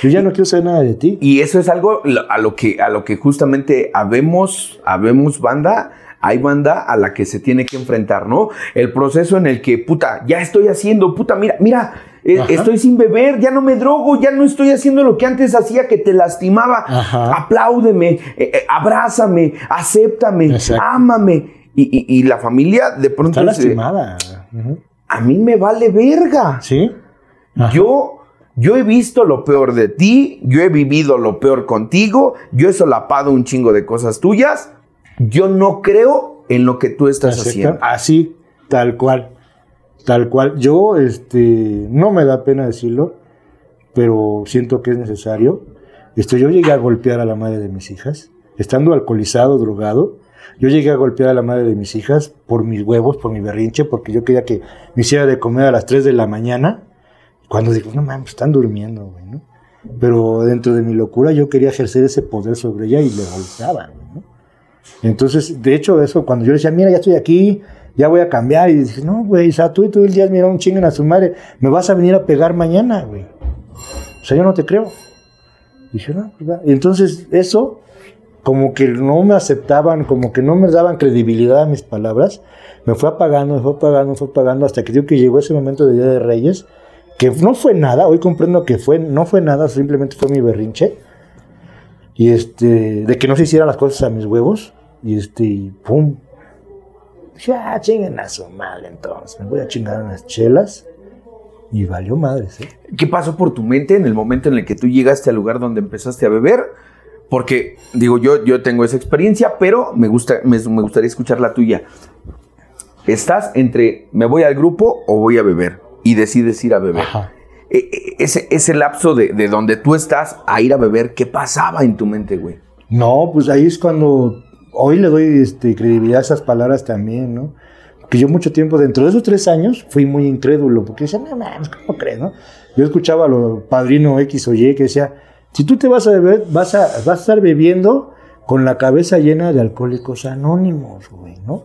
Yo ya no quiero saber nada de ti. Y eso es algo a lo que, a lo que justamente habemos, habemos banda, hay banda a la que se tiene que enfrentar, ¿no? El proceso en el que, puta, ya estoy haciendo, puta, mira, mira, eh, estoy sin beber, ya no me drogo, ya no estoy haciendo lo que antes hacía que te lastimaba. Ajá. Apláudeme, eh, eh, abrázame, acéptame, Exacto. ámame. Y, y- y la familia de pronto Está es, lastimada. Ujú. a mí me vale verga. ¿Sí? Ajá. Yo, yo he visto lo peor de ti, yo he vivido lo peor contigo, yo he solapado un chingo de cosas tuyas. Yo no creo en lo que tú estás Exacto. haciendo. Así, tal cual. Tal cual. Yo, este, no me da pena decirlo, pero siento que es necesario. Esto, yo llegué a golpear a la madre de mis hijas, estando alcoholizado, drogado. Yo llegué a golpear a la madre de mis hijas por mis huevos, por mi berrinche, porque yo quería que me hiciera de comer a las 3 de la mañana. Cuando digo, no mames, están durmiendo, güey, ¿no? Pero dentro de mi locura yo quería ejercer ese poder sobre ella y le golpeaba, güey, ¿no? Entonces, de hecho, eso, cuando yo le decía, mira, ya estoy aquí, ya voy a cambiar, y dije, no, güey, o sea, tú y tú el día, mira, un chinguen a su madre, me vas a venir a pegar mañana, güey. O sea, yo no te creo. dije, no, pues va. Y entonces eso, como que no me aceptaban, como que no me daban credibilidad a mis palabras, me fue apagando, me fue apagando, me fue apagando, hasta que digo que llegó ese momento de Día de Reyes, que no fue nada, hoy comprendo que fue, no fue nada, simplemente fue mi berrinche, y este, de que no se hicieran las cosas a mis huevos, y este, y pum. Dije, ah, chinguen a su madre entonces, me voy a chingar unas chelas, y valió madres, ¿eh? ¿Qué pasó por tu mente en el momento en el que tú llegaste al lugar donde empezaste a beber? Porque, digo, yo, yo tengo esa experiencia, pero me, gusta, me, me gustaría escuchar la tuya. Estás entre me voy al grupo o voy a beber y decides ir a beber. Ajá. E- e- Ese, ese lapso de, de donde tú estás a ir a beber, ¿qué pasaba en tu mente, güey? No, pues ahí es cuando hoy le doy este, credibilidad a esas palabras también, ¿no? Que yo mucho tiempo, dentro de esos tres años, fui muy incrédulo, porque decía, no mames, ¿cómo crees, no? Yo escuchaba a lo padrino X o Y que decía, si tú te vas a beber, vas a, vas a estar bebiendo con la cabeza llena de alcohólicos anónimos, güey, ¿no?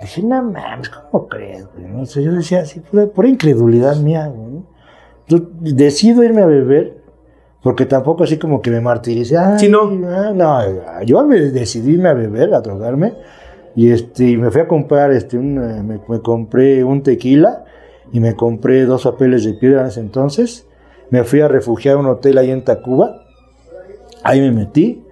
Dije, no mames, ¿cómo crees, güey? No sé, yo decía así, pura, pura incredulidad mía, güey. Yo decido irme a beber, porque tampoco así como que me martiricé. Sí, no. ah, no, yo me decidí irme a beber, a drogarme. Y este, y me fui a comprar, este, un, eh, me, me compré un tequila y me compré dos papeles de piedra en ese entonces. Me fui a refugiar a un hotel ahí en Tacuba. Ahí me metí.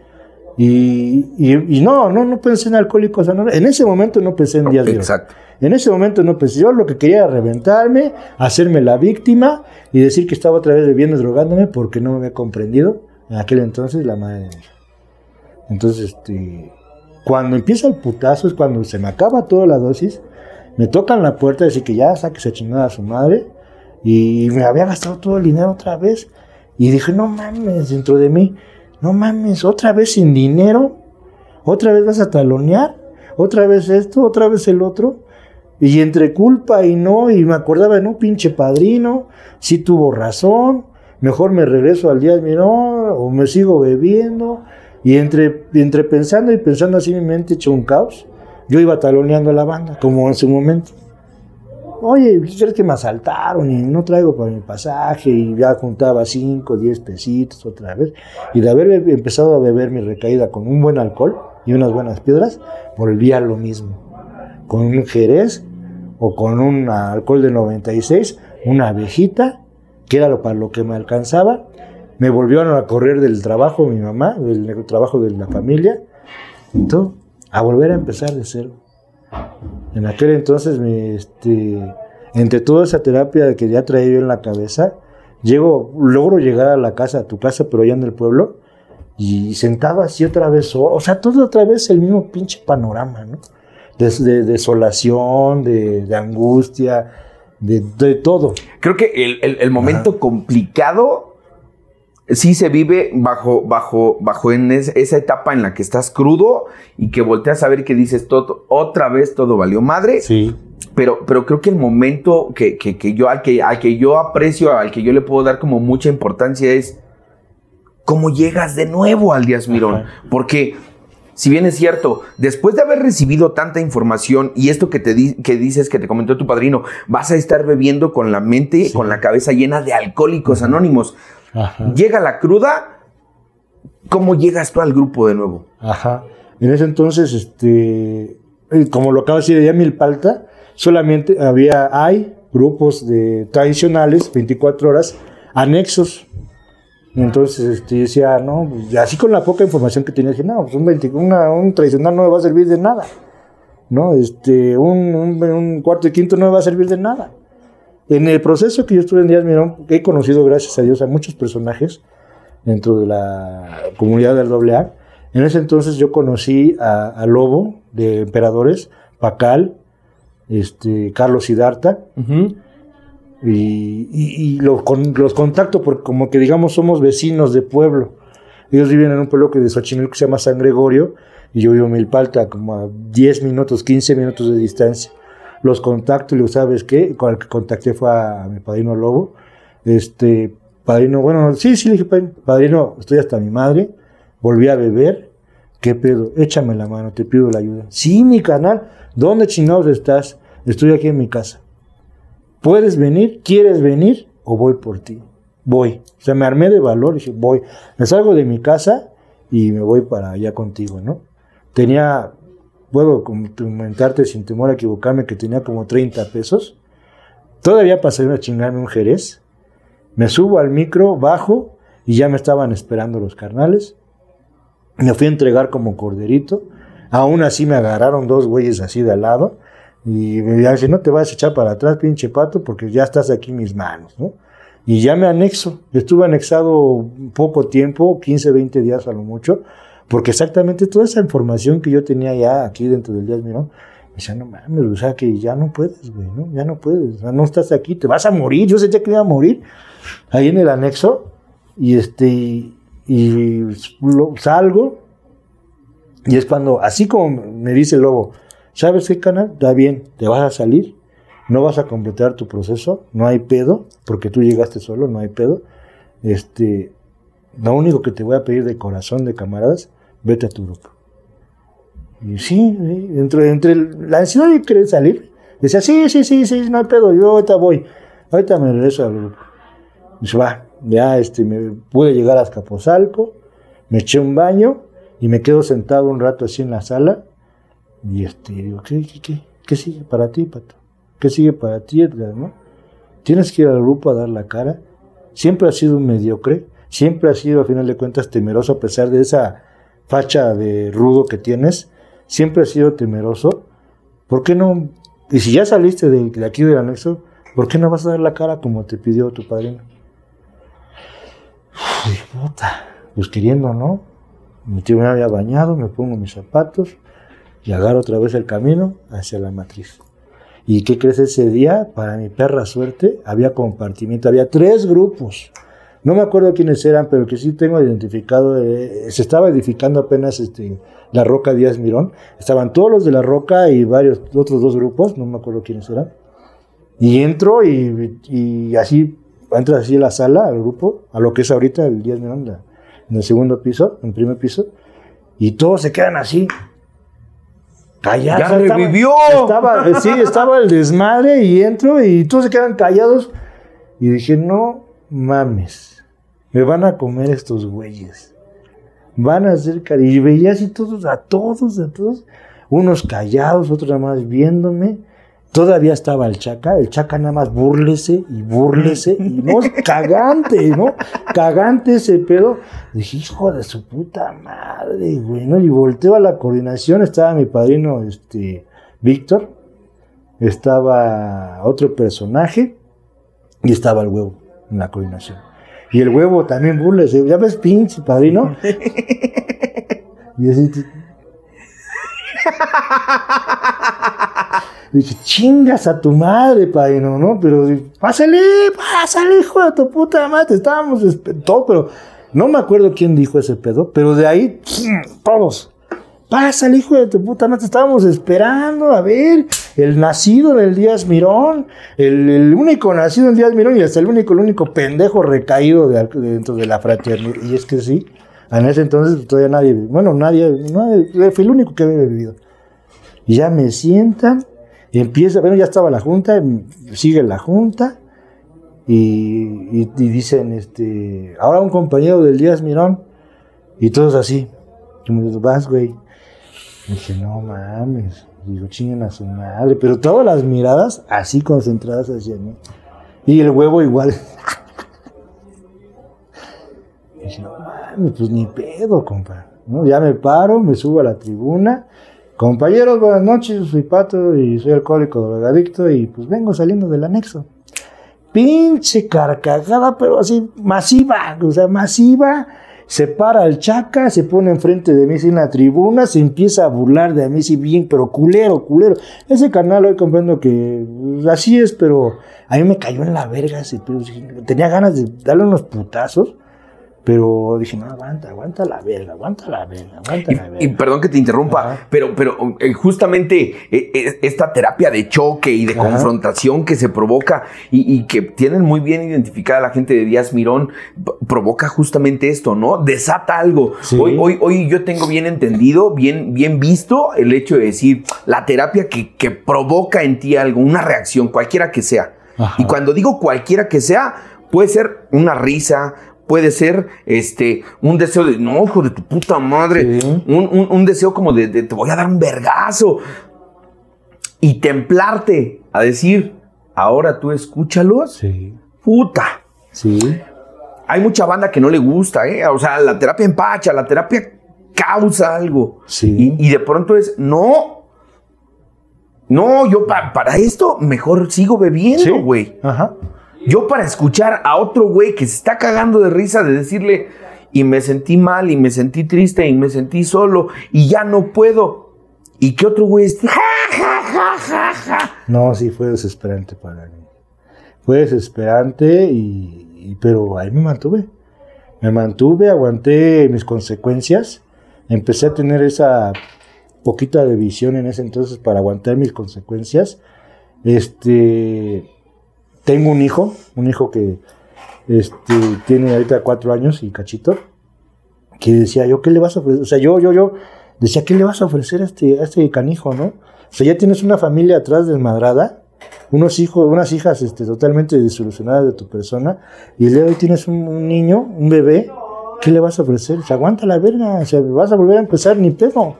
Y, y- y no, no, no pensé en alcohólicos anónimos. En ese momento no pensé en días de Exacto. en ese momento no pensé, yo lo que quería era reventarme, hacerme la víctima y decir que estaba otra vez bebiendo drogándome porque no me había comprendido en aquel entonces la madre de mi hija. Entonces, este, cuando empieza el putazo es cuando se me acaba toda la dosis, me tocan la puerta y decir que ya saque esa chingada a su madre y me había gastado todo el dinero otra vez y dije, no mames, dentro de mí, no mames, otra vez sin dinero, otra vez vas a talonear, otra vez esto, otra vez el otro. Y entre culpa y no, y me acordaba, no, pinche padrino, sí tuvo razón, mejor me regreso al día de mi no, o me sigo bebiendo. Y entre, entre pensando y pensando así, mi mente echó un caos. Yo iba taloneando a la banda, como en su momento. Oye, ¿crees que me asaltaron y no traigo para mi pasaje? Y ya juntaba 5, 10 pesitos otra vez. Y de haber be- empezado a beber mi recaída con un buen alcohol y unas buenas piedras, volvía lo mismo. Con un jerez o con un alcohol de 96, una abejita, que era lo para lo que me alcanzaba. Me volvieron a correr del trabajo mi mamá, del trabajo de la familia. Todo, a volver a empezar de cero. En aquel entonces, me, este, entre toda esa terapia que ya traía yo en la cabeza, llego, logro llegar a la casa, a tu casa, pero allá en el pueblo, y sentado así otra vez, solo, o sea, todo otra vez el mismo pinche panorama, ¿no? De, de desolación, de, de angustia, de, de todo. Creo que el, el- el momento complicado sí se vive bajo, bajo, bajo en es- esa etapa en la que estás crudo y que volteas a ver que dices todo, otra vez todo valió madre. Sí. Pero, pero creo que el momento que, que- que yo, al, que, al que yo aprecio, al que yo le puedo dar como mucha importancia es cómo llegas de nuevo al Díaz Mirón. Ajá. Porque, si bien es cierto, después de haber recibido tanta información y esto que te di- que dices que te comentó tu padrino, vas a estar bebiendo con la mente, Sí. con la cabeza llena de alcohólicos anónimos. Ajá. Llega la cruda, ¿cómo llegas tú al grupo de nuevo? Ajá. En ese entonces, este, eh, como lo acabo de decir, allá en Milpalta, solamente había, hay grupos de tradicionales, 24 horas, anexos. Entonces, este, decía, no, pues, así con la poca información que tenía, dije, no, pues un, 20 una- un tradicional no me va a servir de nada. ¿No? Este, un, un, un cuarto y quinto no me va a servir de nada. En el proceso que yo estuve en Díaz Mirón, he conocido, gracias a Dios, a muchos personajes dentro de la comunidad del AA. En ese entonces yo conocí a, a Lobo de Emperadores, Pacal, este, Carlos Sidarta, y, y- y los, con- los contacto porque como que digamos somos vecinos de pueblo. Ellos viven en un pueblo que de Xochimilco que se llama San Gregorio y yo vivo en Milpalta, como a 10 minutos, 15 minutos de distancia. Los contacto y ¿sabes qué? Con el que contacté fue a, mi padrino Lobo. Este, padrino, bueno, sí, sí, le dije, padrino, padrino, estoy hasta mi madre, volví a beber, ¿qué pedo? Échame la mano, te pido la ayuda. Sí, mi canal, ¿dónde chingados estás? Estoy aquí en mi casa. ¿Puedes venir? ¿Quieres venir? ¿O voy por ti? voy. O sea, me armé de valor y dije, voy. Me salgo de mi casa y me voy para allá contigo, ¿no? Tenía, puedo comentarte sin temor a equivocarme, que tenía como 30 pesos. Todavía pasé a chingarme un jerez. Me subo al micro, bajo y ya me estaban esperando los carnales. Me fui a entregar como corderito. Aún así me agarraron dos güeyes así de al lado. Y me dijeron, no te vas a echar para atrás, pinche pato, porque ya estás aquí mis manos, ¿no? Y ya me anexo. Estuve anexado poco tiempo, 15, 20 días a lo mucho, porque exactamente toda esa información que yo tenía ya aquí dentro del Díaz Mirón, me decía, no mames, o sea que ya no puedes, güey, ¿no? Ya no puedes, no estás aquí, te vas a morir. Yo sentía que iba a morir ahí en el anexo, y este, y, salgo, y es cuando, así como me dice el lobo, ¿sabes qué, canal? Está bien, te vas a salir, no vas a completar tu proceso, no hay pedo, porque tú llegaste solo, no hay pedo. Este, lo único que te voy a pedir de corazón, de camaradas, vete a tu grupo. Y sí, entre, entre la ansiedad de querer salir, decía, sí, sí, sí, sí, no hay pedo, yo ahorita voy, ahorita me regreso al grupo. Dice, va, ya este, me pude llegar a Escaposalco, me eché un baño y me quedo sentado un rato así en la sala y este, digo, ¿qué, qué, qué, qué sigue para ti, Pato? ¿Qué sigue para ti, Edgar? ¿no? Tienes que ir al grupo a dar la cara. Siempre has sido un mediocre, siempre has sido, a final de cuentas, temeroso a pesar de esa facha de rudo que tienes. Siempre has sido temeroso. ¿Por qué no? Y si ya saliste de, aquí del anexo, ¿por qué no vas a dar la cara como te pidió tu padrino? Uy, puta, pues queriendo, ¿no? Mi tío me había bañado, me pongo mis zapatos y agarro otra vez el camino hacia la matriz. ¿Y qué crees ese día? Para mi perra suerte, había compartimiento, había tres grupos. No me acuerdo quiénes eran, pero que sí tengo identificado. Eh, se estaba edificando apenas este, la Roca Díaz Mirón. Estaban todos los de la Roca y varios otros dos grupos, no me acuerdo quiénes eran. Y entro y, y así, entro así a la sala, al grupo, a lo que es ahorita el Díaz Mirón, en el segundo piso, en el primer piso, y todos se quedan así, Callados. Ya revivió. Estaba, eh, sí, estaba el desmadre y entro y todos se quedan callados. Y dije, no mames, me van a comer estos güeyes. Van a hacer cariño. Y veía así todos, a todos, a todos. Unos callados, otros nada más viéndome. Todavía estaba el Chaca, el Chaca nada más burlese y burlese, y no, cagante, ¿no? Cagante ese pedo. Dije, hijo de su puta madre, güey, ¿no? Y volteo a la coordinación, estaba mi padrino, este, Víctor, estaba otro personaje, y estaba el huevo en la coordinación. Y el huevo también burlese, ya ves, pinche padrino. y así, Dije, chingas a tu madre, padrino, ¿no? Pero, pásale, pásale, hijo de tu puta madre, estábamos todo, pero no me acuerdo quién dijo ese pedo, pero de ahí, todos. Pásale, hijo de tu puta madre, estábamos esperando a ver el nacido del Díaz Mirón, el, único nacido del Díaz Mirón y hasta el único, el único pendejo recaído dentro de la fraternidad. Y es que sí, en ese entonces todavía nadie, bueno, nadie, nadie fue el único que había vivido. Y ya me sientan y empieza, bueno, ya estaba la junta, sigue la junta y, dicen, este, ahora un compañero del Díaz Mirón y todos así. Y me dijo, vas, güey. dije, no mames. Digo, chinguen a su madre. Pero todas las miradas así concentradas hacia mí. Y el huevo igual. dije, no pues ni pedo, compa. ¿No? Ya me paro, me subo a la tribuna Compañeros, buenas noches, soy Pato y soy alcohólico drogadicto y pues vengo saliendo del anexo. Pinche carcajada, pero así masiva, o sea, masiva. Se para el chaca, se pone enfrente de mí en la tribuna, se empieza a burlar de mí, sí, bien, pero culero, culero. Ese canal hoy comprendo que pues, así es, pero a mí me cayó en la verga ese Tenía ganas de darle unos putazos. Pero dije, no, aguanta, aguanta la verga, aguanta la verga, aguanta la verga. Y, perdón que te interrumpa, pero, pero eh, justamente eh, eh, esta terapia de choque y de confrontación que se provoca y, que tienen muy bien identificada la gente de Díaz Mirón, provoca justamente esto, ¿no? Desata algo. Hoy, hoy, hoy yo tengo bien entendido, bien, bien visto el hecho de decir la terapia que, provoca en ti algo, una reacción, cualquiera que sea. Y cuando digo cualquiera que sea, puede ser una risa, puede ser este un deseo de no, hijo de tu puta madre, Sí. un, un- un deseo como de, de te voy a dar un vergazo y templarte a decir, ahora tú escúchalos, Sí. puta. Sí. Hay mucha banda que no le gusta, ¿eh? O sea, la terapia empacha, la terapia causa algo. Sí. Y, y de pronto es, no, no, yo pa- para esto mejor sigo bebiendo, güey. Ajá. Yo para escuchar a otro güey que se está cagando de risa de decirle, y me sentí mal, y me sentí triste, y me sentí solo, y ya no puedo. Y que otro güey esté, ja, ja, ja, ja. No, sí, fue desesperante para mí. Fue desesperante y, y- pero ahí me mantuve. Me mantuve, aguanté mis consecuencias. Empecé a tener esa poquita de visión en ese entonces para aguantar mis consecuencias. Este, tengo un hijo, un hijo que este, tiene ahorita cuatro años y cachito, que decía yo, ¿qué le vas a ofrecer? O sea, yo, yo, yo, decía, ¿qué le vas a ofrecer a este, a este canijo, no? O sea, ya tienes una familia atrás desmadrada, unos hijos, unas hijas este, totalmente disolucionadas de tu persona, y luego hoy tienes un, un niño, un bebé, ¿qué le vas a ofrecer? O sea, aguanta la verga, o sea, vas a volver a empezar, ni pedo.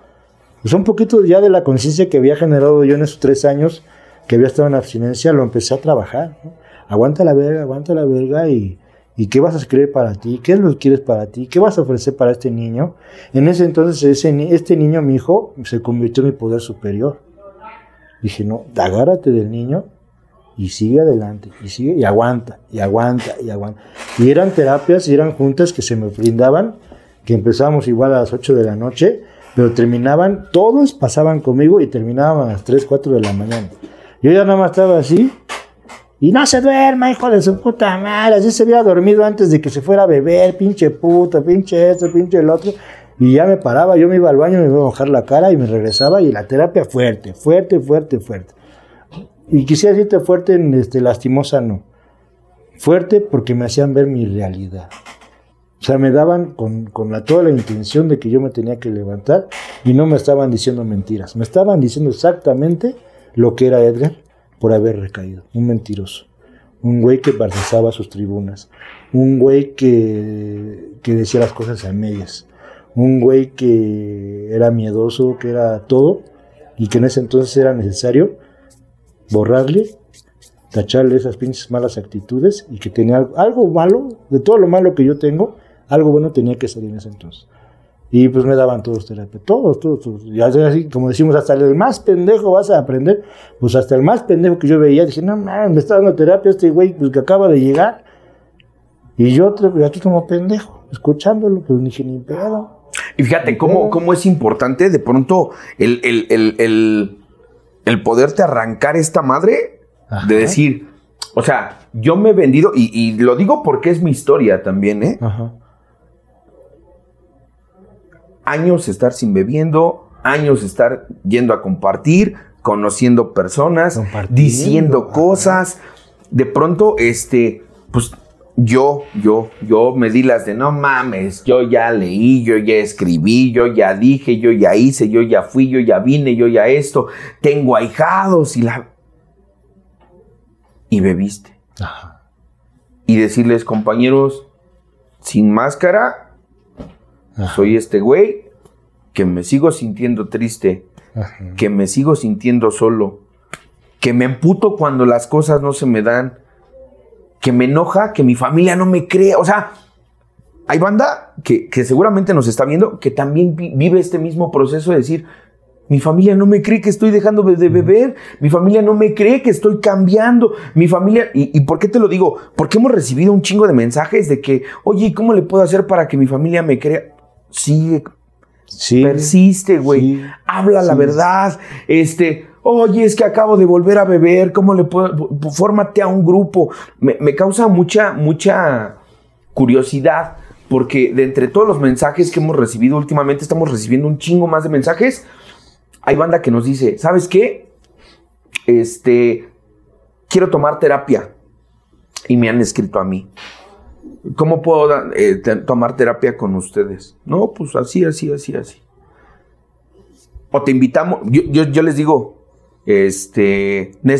Pues un poquito ya de la conciencia que había generado yo en esos tres años que había estado en abstinencia, lo empecé a trabajar. ¿no? Aguanta la verga, aguanta la verga y, y qué vas a querer para ti, qué es lo que quieres para ti, qué vas a ofrecer para este niño. En ese entonces ese, este niño, mi hijo, se convirtió en mi poder superior. Dije, no, agárrate del niño y sigue adelante, y sigue, y aguanta, y aguanta, y aguanta. Y eran terapias, y eran juntas que se me brindaban, que empezábamos igual a las 8 de la noche, pero terminaban, todos pasaban conmigo y terminaban a las 3, 4 de la mañana. Yo ya nada más estaba así, y no se duerma, hijo de su puta madre, así se había dormido antes de que se fuera a beber, pinche puta, pinche esto, pinche el otro. Y ya me paraba, yo me iba al baño, me iba a mojar la cara y me regresaba y la terapia fuerte, fuerte, fuerte, fuerte. Y quisiera decirte fuerte, en, este, lastimosa no. Fuerte porque me hacían ver mi realidad. O sea, me daban con, con la, toda la intención de que yo me tenía que levantar y no me estaban diciendo mentiras. Me estaban diciendo exactamente lo que era Edgar por haber recaído. Un mentiroso. Un güey que barrizaba sus tribunas. Un güey que, que decía las cosas a medias. Un güey que era miedoso, que era todo y que en ese entonces era necesario borrarle, tacharle esas pinches malas actitudes y que tenía algo, algo malo, de todo lo malo que yo tengo, algo bueno tenía que salir en ese entonces. Y pues me daban todos terapia, todos, todos, todos. Y así, como decimos, hasta el más pendejo vas a aprender. Pues hasta el más pendejo que yo veía, dije, no me está dando terapia este güey pues, que acaba de llegar. Y yo aquí como pendejo, escuchándolo, pues dije ni pedo. Y fíjate cómo, cómo es importante de pronto el, el, el, el, el poderte arrancar esta madre Ajá. de decir, o sea, yo me he vendido, y, y lo digo porque es mi historia también, ¿eh? Ajá. Años estar sin bebiendo, años estar yendo a compartir, conociendo personas, diciendo cosas. De pronto, este, pues yo, yo, yo me di las de no mames, yo ya leí, yo ya escribí, yo ya dije, yo ya hice, yo ya fui, yo ya vine, yo ya esto, tengo ahijados y la... Y bebiste. Ajá. Y decirles, compañeros, sin máscara, Ajá. soy este güey que me sigo sintiendo triste, Ajá. que me sigo sintiendo solo, que me emputo cuando las cosas no se me dan, que me enoja que mi familia no me cree. O sea, hay banda que, que seguramente nos está viendo que también vi- vive este mismo proceso de decir, mi familia no me cree que estoy dejando de de beber, mi familia no me cree que estoy cambiando, mi familia, y, ¿y por qué te lo digo? Porque hemos recibido un chingo de mensajes de que, oye, ¿cómo le puedo hacer para que mi familia me crea? Sigue Sí. persiste, güey. Sí. Habla la verdad. Este, oye, es que acabo de volver a beber. ¿Cómo le puedo? Fórmate a un grupo. Me, me causa mucha, mucha curiosidad. Porque de entre todos los mensajes que hemos recibido últimamente, estamos recibiendo un chingo más de mensajes. Hay banda que nos dice, ¿sabes qué? Este, quiero tomar terapia. Y me han escrito a mí. ¿Cómo puedo eh, tomar terapia con ustedes? No, pues así, así, así, así. O te invitamos, yo, yo, yo les digo, Este, me,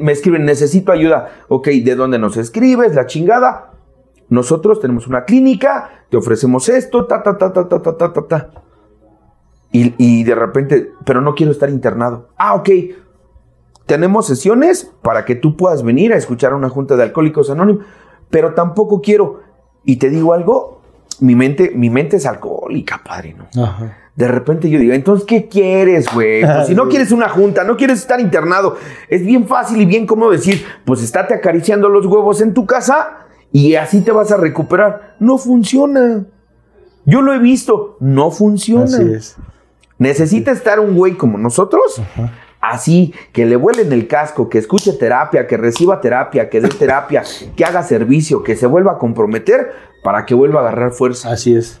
me escriben, necesito ayuda. Ok, ¿de dónde nos escribes? La chingada. Nosotros tenemos una clínica, te ofrecemos esto, ta, ta, ta, ta, ta, ta, ta, ta. Y, y de repente, pero no quiero estar internado. Ah, ok. Tenemos sesiones para que tú puedas venir a escuchar una junta de alcohólicos anónimos, pero tampoco quiero. Y te digo algo, mi mente, mi mente es alcohólica, padrino. Ajá. De repente yo digo, entonces, ¿qué quieres, güey? Pues si no quieres una junta, no quieres estar internado, es bien fácil y bien cómodo decir, pues estate acariciando los huevos en tu casa y así te vas a recuperar. No funciona. Yo lo he visto, no funciona. Así es. Necesita estar un güey como nosotros, así, que le vuelen el casco, que escuche terapia, que reciba terapia, que dé terapia, que haga servicio, que se vuelva a comprometer para que vuelva a agarrar fuerza. Así es.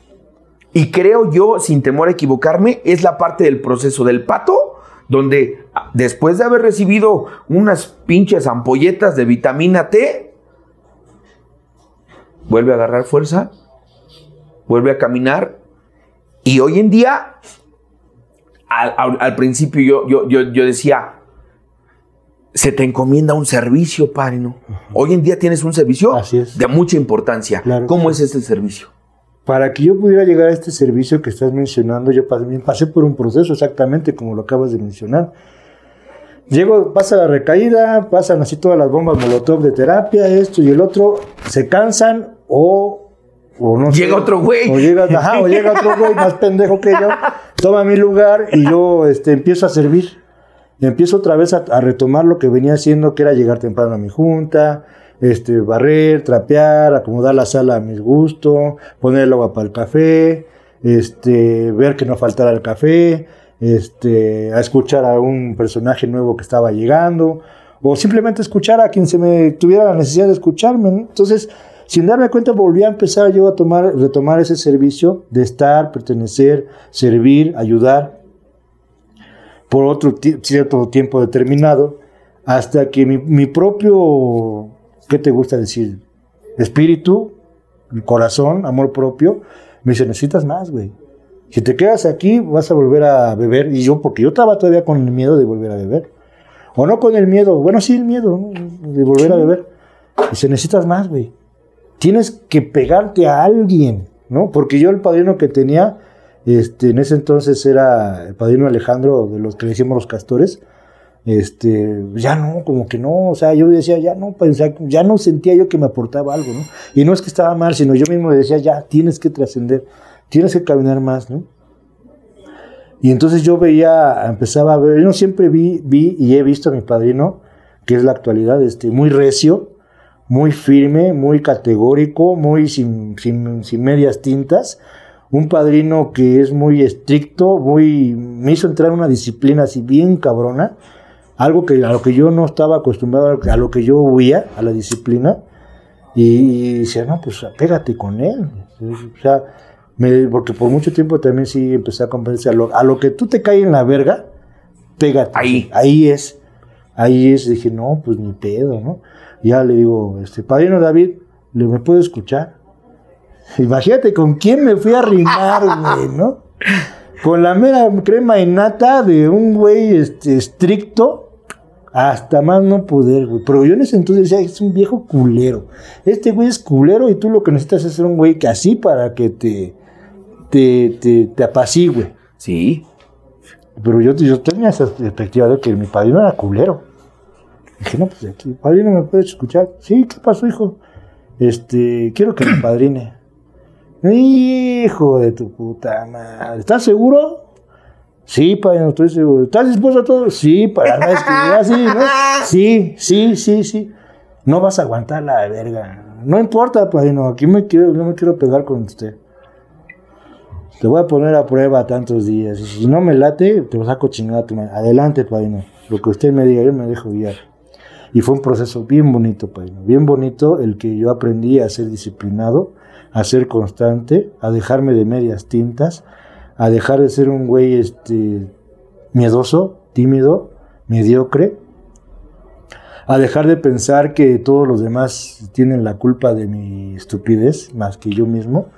Y creo yo, sin temor a equivocarme, es la parte del proceso del pato, donde ah, después de haber recibido unas pinches ampolletas de vitamina T, vuelve a agarrar fuerza, vuelve a caminar. Y hoy en día, al, al- al principio yo, yo, yo, yo decía, se te encomienda un servicio, padre, ¿no? Hoy en día tienes un servicio Así es. de mucha importancia. Claro. ¿Cómo es este servicio? Para que yo pudiera llegar a este servicio que estás mencionando, yo pasé, pasé por un proceso exactamente como lo acabas de mencionar. Llego, pasa la recaída, pasan así todas las bombas molotov de terapia, esto y el otro, se cansan o, o no sé, Llega otro güey. O llega, ajá, o llega otro güey más pendejo que yo, toma mi lugar y yo este, empiezo a servir. Empiezo otra vez a, retomar lo que venía haciendo, que era llegar temprano a mi junta, este, barrer, trapear, acomodar la sala a mi gusto, poner el agua para el café, este, ver que no faltara el café, este, a escuchar a un personaje nuevo que estaba llegando, o simplemente escuchar a quien se me tuviera la necesidad de escucharme. Entonces, sin darme cuenta, volví a empezar yo a tomar, retomar ese servicio de estar, pertenecer, servir, ayudar por otro cierto tiempo determinado, hasta que mi, mi propio, ¿qué te gusta decir? Espíritu, corazón, amor propio, me dice, necesitas más, güey. Si te quedas aquí, vas a volver a beber. Y yo, porque yo estaba todavía con el miedo de volver a beber. O no con el miedo, bueno, sí, el miedo ¿no? de volver a beber. Dice, necesitas más, güey. Tienes que pegarte a alguien, ¿no? Porque yo el padrino que tenía, este, en ese entonces era el padrino Alejandro, de los que decíamos los castores. Este, ya no, como que no, o sea, yo decía, ya no, sea, ya no sentía yo que me aportaba algo, ¿no? Y no es que estaba mal, sino yo mismo decía, ya, tienes que trascender, tienes que caminar más, ¿no? Y entonces yo veía, empezaba a ver, yo siempre vi, vi y he visto a mi padrino, que es la actualidad, este, muy recio, muy firme, muy categórico, muy sin, sin, sin medias tintas. Un padrino que es muy estricto, muy, me hizo entrar en una disciplina así bien cabrona, algo que a lo que yo no estaba acostumbrado, a lo que yo huía, a la disciplina. Y, y decía, no, pues pégate con él. O sea, me- porque por mucho tiempo también sí empecé a convencer a lo, a lo que tú te caes en la verga, pégate. Ahí. Ahí es. Ahí es. Dije, no, pues ni pedo, ¿no? Ya le digo, este, padrino David, ¿le me puede escuchar? Imagínate con quién me fui a rimar, güey, ¿no? Con la mera crema y nata de un güey este, estricto, hasta más no poder, güey. Pero yo en ese entonces decía, es un viejo culero. Este güey es culero y tú lo que necesitas es ser un güey que así para que te, te, te, te apacigüe. Sí. Pero yo, yo tenía esa perspectiva de que mi padrino era culero. Dije, no, pues aquí, padrino, ¿me puedes escuchar? Sí, ¿qué pasó, hijo? Este, quiero que me padrine. Hijo de tu puta madre. ¿Estás seguro? Sí, padrino, estoy seguro. ¿Estás dispuesto a todo? Sí, para no así, ¿no? Sí, sí, sí, sí. No vas a aguantar la verga. No importa, padrino, aquí me quiero, no me quiero pegar con usted. Te voy a poner a prueba tantos días. Y si no me late, te saco chingada. Adelante, padrino. Lo que usted me diga, yo me dejo guiar. Y fue un proceso bien bonito, padrino. Bien bonito el que yo aprendí a ser disciplinado, a ser constante, a dejarme de medias tintas, a dejar de ser un güey este, miedoso, tímido, mediocre, a dejar de pensar que todos los demás tienen la culpa de mi estupidez más que yo mismo.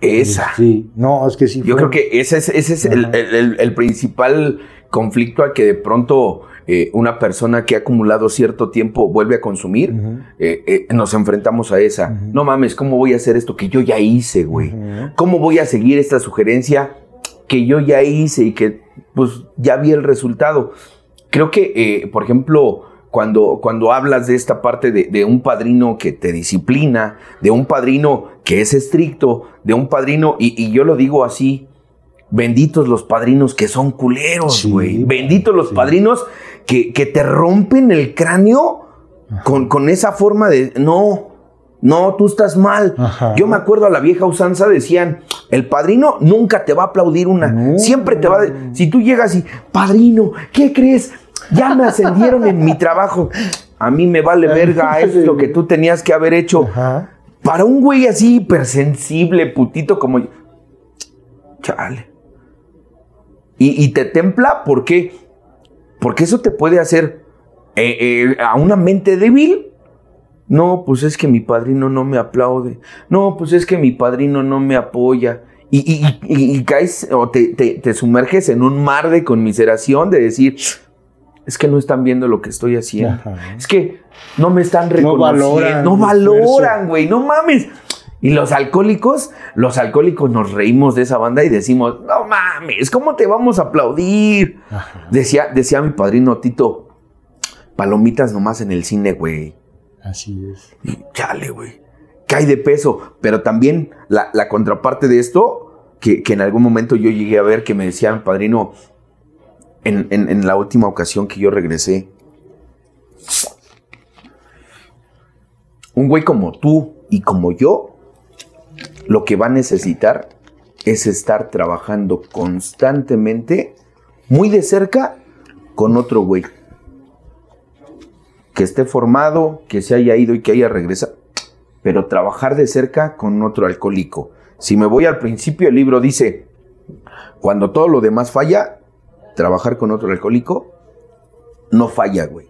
Esa. Sí, no, es que sí. Yo fue- creo que ese es, ese es el, el- el- el principal conflicto al que de pronto eh, una persona que ha acumulado cierto tiempo vuelve a consumir, eh, eh, nos enfrentamos a esa. No mames, ¿cómo voy a hacer esto que yo ya hice, güey? ¿Cómo voy a seguir esta sugerencia que yo ya hice y que pues ya vi el resultado? Creo que, por ejemplo, cuando, cuando hablas de esta parte de, un padrino que te disciplina, de un padrino que es estricto, de un padrino, y, yo lo digo así, benditos los padrinos que son culeros, güey. benditos los padrinos que, que, te rompen el cráneo con, con, esa forma de, no, no, tú estás mal. Yo me acuerdo a la vieja usanza decían, el padrino nunca te va a aplaudir una, siempre te va a... Si tú llegas y, padrino, ¿qué crees? Ya me ascendieron en mi trabajo. A mí me vale verga, es lo que tú tenías que haber hecho. Para un güey así hipersensible, putito como yo. Chale. Y, te templa, ¿por qué? Porque eso te puede hacer eh, eh, a una mente débil. No, pues es que mi padrino no me aplaude. No, pues es que mi padrino no me apoya. Y, caes o te, te, sumerges en un mar de conmiseración de decir, es que no están viendo lo que estoy haciendo. Es que no me están reconociendo. No valoran, güey. No, mames. Y los alcohólicos, los alcohólicos nos reímos de esa banda y decimos, no mames, ¿cómo te vamos a aplaudir? Decía, decía mi padrino Tito, palomitas nomás en el cine, güey. Así es. Y chale, güey. Cae de peso. Pero también la, contraparte de esto, que, que, en algún momento yo llegué a ver que me decía mi padrino, en, la última ocasión que yo regresé, un güey como tú y como yo, lo que va a necesitar es estar trabajando constantemente, muy de cerca, con otro güey. Que esté formado, que se haya ido y que haya regresado. Pero trabajar de cerca con otro alcohólico. Si me voy al principio, el libro dice, cuando todo lo demás falla, trabajar con otro alcohólico, no falla, güey.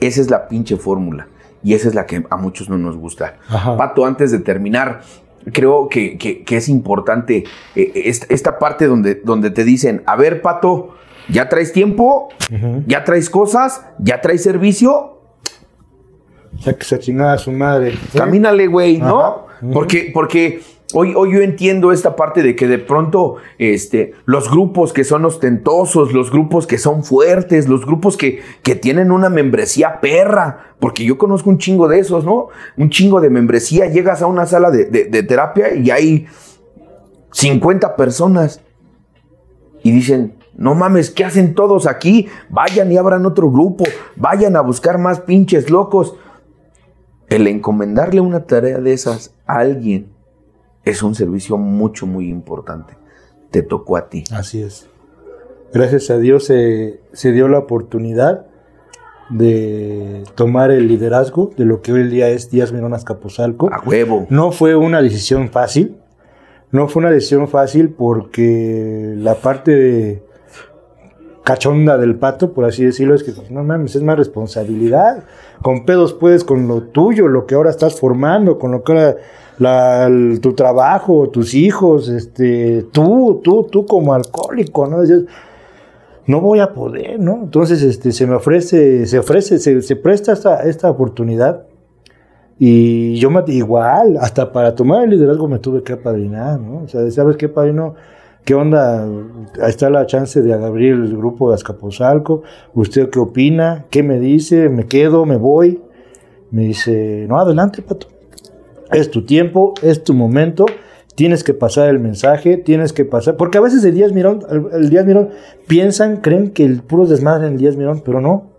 Esa es la pinche fórmula. Y esa es la que a muchos no nos gusta. Pato, antes de terminar, creo que, es importante eh, esta, parte donde, donde te dicen, a ver, Pato, ya traes tiempo, ya traes cosas, ya traes servicio. Ya que se chingada su madre. Camínale, güey, ¿no? Porque, porque Hoy, hoy, yo entiendo esta parte de que de pronto este, los grupos que son ostentosos, los grupos que son fuertes, los grupos que, que tienen una membresía perra, porque yo conozco un chingo de esos, ¿no? Un chingo de membresía, llegas a una sala de, de terapia y hay 50 personas y dicen, no mames, ¿qué hacen todos aquí? Vayan y abran otro grupo, vayan a buscar más pinches locos. El encomendarle una tarea de esas a alguien es un servicio mucho, muy importante. Te tocó a ti. Así es. Gracias a Dios se, dio la oportunidad de tomar el liderazgo de lo que hoy el día es Díaz Mirón Azcapotzalco. A huevo. No fue una decisión fácil. No fue una decisión fácil porque la parte de cachonda del pato, por así decirlo, es que no mames, es más responsabilidad. Con pedos puedes con lo tuyo, lo que ahora estás formando, con lo que ahora tu trabajo, tus hijos, este, tú, tú, tú como alcohólico, ¿no? no voy a poder, ¿no? Entonces, este, se me ofrece, se ofrece, se, presta esta, esta oportunidad. Y yo me, igual, hasta para tomar el liderazgo me tuve que apadrinar, ¿no? O sea, ¿sabes qué, padrino? ¿Qué onda? Está la chance de abrir el grupo de Azcapotzalco. ¿Usted qué opina? ¿Qué me dice? ¿Me quedo? ¿Me voy? Me dice, no, adelante, pato. Es tu tiempo, es tu momento, tienes que pasar el mensaje, tienes que pasar, porque a veces el Díaz Mirón, el, Díaz Mirón piensan, creen que el puro desmadre en el Díaz Mirón, pero no.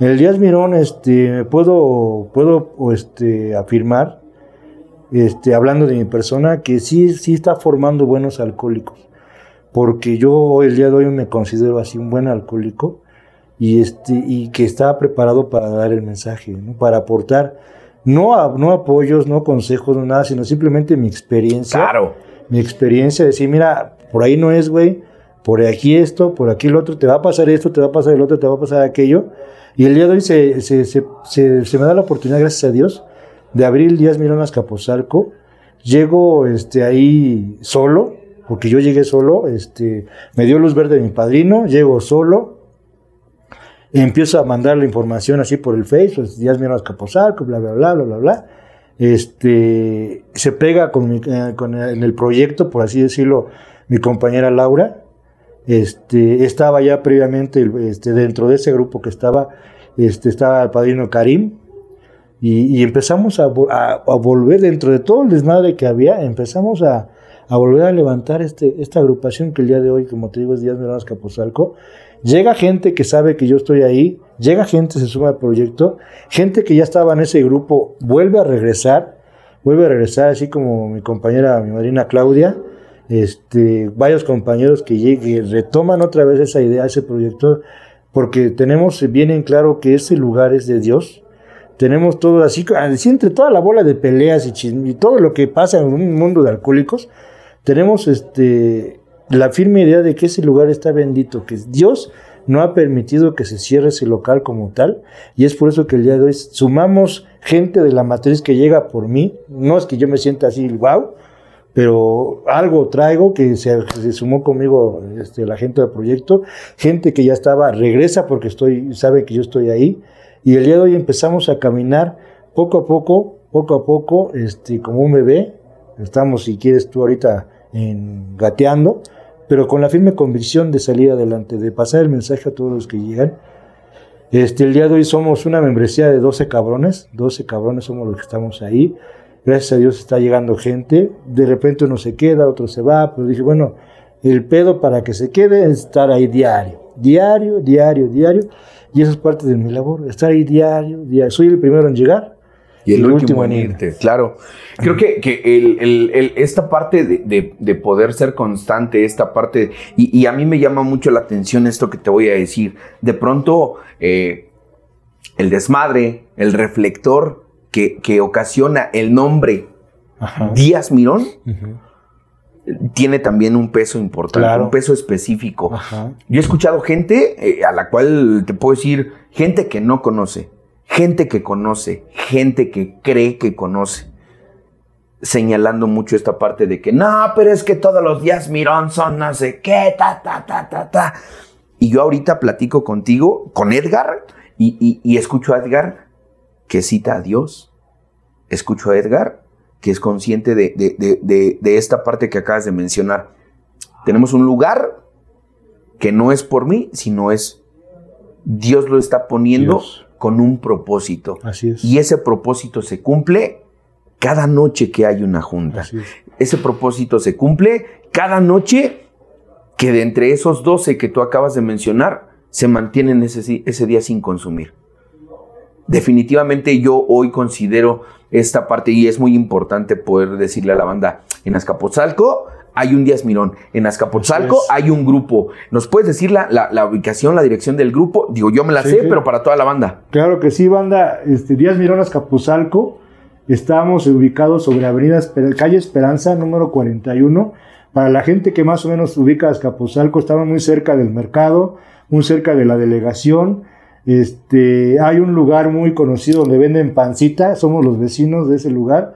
En el Díaz Mirón, este, puedo, puedo, este, afirmar, este, hablando de mi persona, que sí, sí está formando buenos alcohólicos, porque yo el día de hoy me considero así un buen alcohólico y este, y que está preparado para dar el mensaje, para aportar no, no apoyos, no consejos, no nada, sino simplemente mi experiencia. Claro. Mi experiencia, decir, mira, por ahí no es, güey, por aquí esto, por aquí el otro, te va a pasar esto, te va a pasar el otro, te va a pasar aquello. Y el día de hoy se, se, se, se me da la oportunidad, gracias a Dios, de abrir el Díaz Mirón Capozalco. Llego este, ahí solo, porque yo llegué solo, este, me dio luz verde mi padrino, llego solo, empiezo a mandar la información así por el Facebook, pues, días mirones Capozalco, bla, bla, bla, bla, bla, bla. Este, se pega con, eh, con el, en el proyecto, por así decirlo, mi compañera Laura. Este, estaba ya previamente este, dentro de ese grupo que estaba, este, estaba el padrino Karim. Y, empezamos a, volver dentro de todo el desmadre que había, empezamos a, a volver a levantar este, esta agrupación que el día de hoy, como te digo, es Díaz Mirones Capozalco. Llega gente que sabe que yo estoy ahí, llega gente, se suma al proyecto, gente que ya estaba en ese grupo vuelve a regresar, vuelve a regresar, así como mi compañera, mi madrina Claudia, este, varios compañeros que lleguen, retoman otra vez esa idea, ese proyecto, porque tenemos bien en claro que ese lugar es de Dios. Tenemos todo así, así entre toda la bola de peleas y, y todo lo que pasa en un mundo de alcohólicos, tenemos este la firme idea de que ese lugar está bendito, que Dios no ha permitido que se cierre ese local como tal, y es por eso que el día de hoy sumamos gente de la matriz que llega por mí, no es que yo me sienta así, wow, pero algo traigo que se, sumó conmigo este, la gente del proyecto, gente que ya estaba, regresa porque estoy, sabe que yo estoy ahí, y el día de hoy empezamos a caminar poco a poco, poco a poco, este, como un bebé, estamos, si quieres tú ahorita, en, gateando, pero con la firme convicción de salir adelante, de pasar el mensaje a todos los que llegan. Este, el día de hoy somos una membresía de 12 cabrones, 12 cabrones somos los que estamos ahí. Gracias a Dios está llegando gente, de repente uno se queda, otro se va, pero dije, bueno, el pedo para que se quede es estar ahí diario, diario, diario, diario, y eso es parte de mi labor, estar ahí diario, diario. Soy el primero en llegar, y el, el último, último, en irte, claro. Creo que, que el, el, esta parte de, de, de, poder ser constante, esta parte, y, y, a mí me llama mucho la atención esto que te voy a decir. De pronto, eh, el desmadre, el reflector que, que ocasiona el nombre Ajá. Díaz Mirón, uh -huh. tiene también un peso importante, claro. un peso específico. Ajá. Yo he escuchado gente eh, a la cual te puedo decir, gente que no conoce gente que conoce, gente que cree que conoce, señalando mucho esta parte de que no, pero es que todos los días Mirón son no sé qué, ta, ta, ta, ta, ta. Y yo ahorita platico contigo, con Edgar, y, y, y escucho a Edgar que cita a Dios. Escucho a Edgar que es consciente de, de, de, de, esta parte que acabas de mencionar. Tenemos un lugar que no es por mí, sino es Dios lo está poniendo Dios con un propósito. Así es. Y ese propósito se cumple cada noche que hay una junta. Así es. Ese propósito se cumple cada noche que de entre esos 12 que tú acabas de mencionar, se mantienen ese, ese día sin consumir. Definitivamente yo hoy considero esta parte y es muy importante poder decirle a la banda, en Azcapotzalco hay un Díaz Mirón. En Azcapotzalco hay un grupo. ¿Nos puedes decir la, la, la, ubicación, la dirección del grupo? Digo, yo me la sí, sé, sí. pero para toda la banda. Claro que sí, banda. Este, Díaz Mirón, Azcapotzalco. Estamos ubicados sobre Avenida Calle Esperanza, número 41. Para la gente que más o menos ubica Azcapotzalco, estamos muy cerca del mercado, muy cerca de la delegación. Este, hay un lugar muy conocido donde venden pancita, somos los vecinos de ese lugar.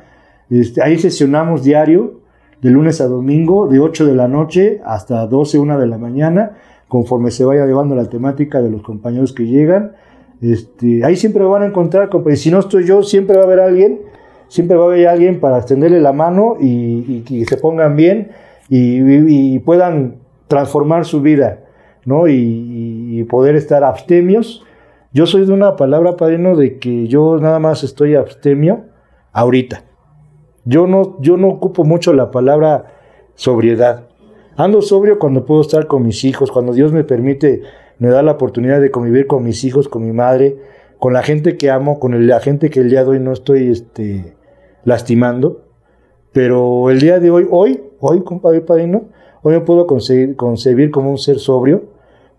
Este, ahí sesionamos diario, de lunes a domingo, de 8 de la noche hasta 12, 1 de la mañana, conforme se vaya llevando la temática de los compañeros que llegan. Este, ahí siempre van a encontrar, si no estoy yo, siempre va a haber alguien, siempre va a haber alguien para extenderle la mano y, y, y se pongan bien y, y, puedan transformar su vida, ¿no? Y, poder estar abstemios. Yo soy de una palabra, padrino, de que yo nada más estoy abstemio ahorita. Yo no, yo no ocupo mucho la palabra sobriedad. Ando sobrio cuando puedo estar con mis hijos, cuando Dios me permite, me da la oportunidad de convivir con mis hijos, con mi madre, con la gente que amo, con la gente que el día de hoy no estoy este, lastimando. Pero el día de hoy, hoy, hoy, compadre padrino, hoy me puedo concebir, concebir como un ser sobrio,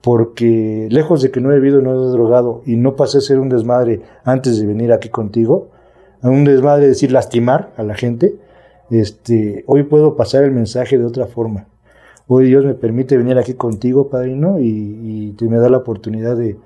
porque lejos de que no he bebido, no he drogado y no pasé a ser un desmadre antes de venir aquí contigo, un desmadre decir lastimar a la gente, este, hoy puedo pasar el mensaje de otra forma. Hoy Dios me permite venir aquí contigo, padrino, y, y me da la oportunidad de,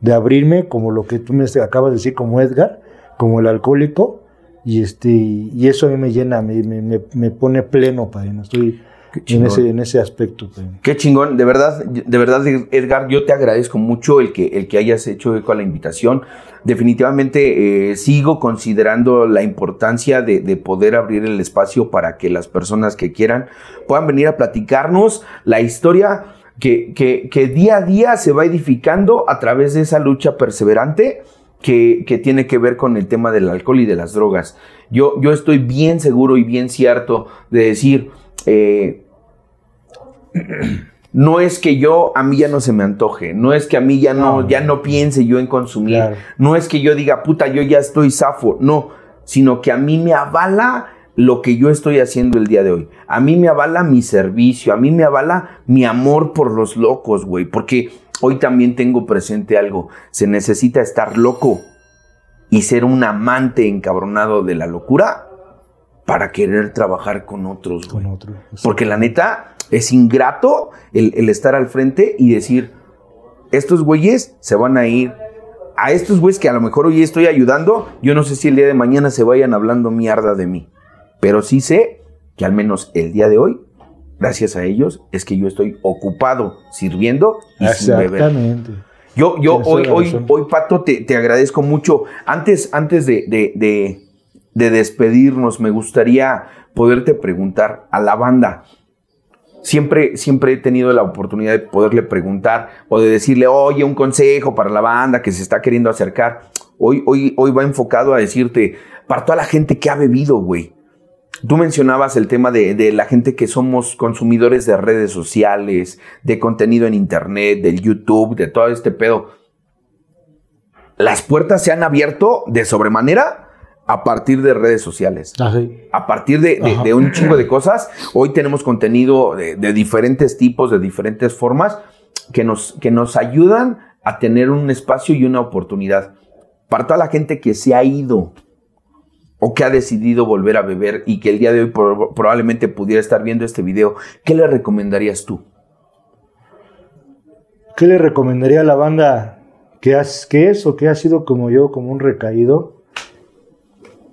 de, abrirme como lo que tú me acabas de decir, como Edgar, como el alcohólico, y este, y eso a mí me llena, me, me, me pone pleno, padrino. Estoy, en ese, en ese aspecto. Pues. Qué chingón, de verdad, de verdad, Edgar, yo te agradezco mucho el que, el que hayas hecho eco a la invitación. Definitivamente eh, sigo considerando la importancia de, de, poder abrir el espacio para que las personas que quieran puedan venir a platicarnos la historia que, que, que día a día se va edificando a través de esa lucha perseverante que, que, tiene que ver con el tema del alcohol y de las drogas. Yo, yo estoy bien seguro y bien cierto de decir, eh, no es que yo, a mí ya no se me antoje, no es que a mí ya no, ya no piense yo en consumir, no es que yo diga, puta, yo ya estoy zafo, no, sino que a mí me avala lo que yo estoy haciendo el día de hoy. A mí me avala mi servicio, a mí me avala mi amor por los locos, güey, porque hoy también tengo presente algo, se necesita estar loco y ser un amante encabronado de la locura para querer trabajar con otros, Con otros. Porque la neta es ingrato el, estar al frente y decir, estos güeyes se van a ir. A estos güeyes que a lo mejor hoy estoy ayudando, yo no sé si el día de mañana se vayan hablando mierda de mí. Pero sí sé que al menos el día de hoy, gracias a ellos, es que yo estoy ocupado sirviendo y Exactamente. Yo, yo hoy, hoy, hoy, Pato, te, te, agradezco mucho. Antes, antes de, de de despedirnos, me gustaría poderte preguntar a la banda. Siempre, siempre he tenido la oportunidad de poderle preguntar o de decirle, oye, un consejo para la banda que se está queriendo acercar. Hoy, hoy, hoy va enfocado a decirte, para toda la gente que ha bebido, güey. Tú mencionabas el tema de, de, la gente que somos consumidores de redes sociales, de contenido en internet, del YouTube, de todo este pedo. Las puertas se han abierto de sobremanera a partir de redes sociales. Ah, a partir de, un chingo de cosas. Hoy tenemos contenido de, diferentes tipos, de diferentes formas, que nos, que nos ayudan a tener un espacio y una oportunidad. Para toda la gente que se ha ido o que ha decidido volver a beber y que el día de hoy probablemente pudiera estar viendo este video, ¿qué le recomendarías tú? ¿Qué le recomendaría a la banda que, has, que es o que ha sido como yo, como un recaído?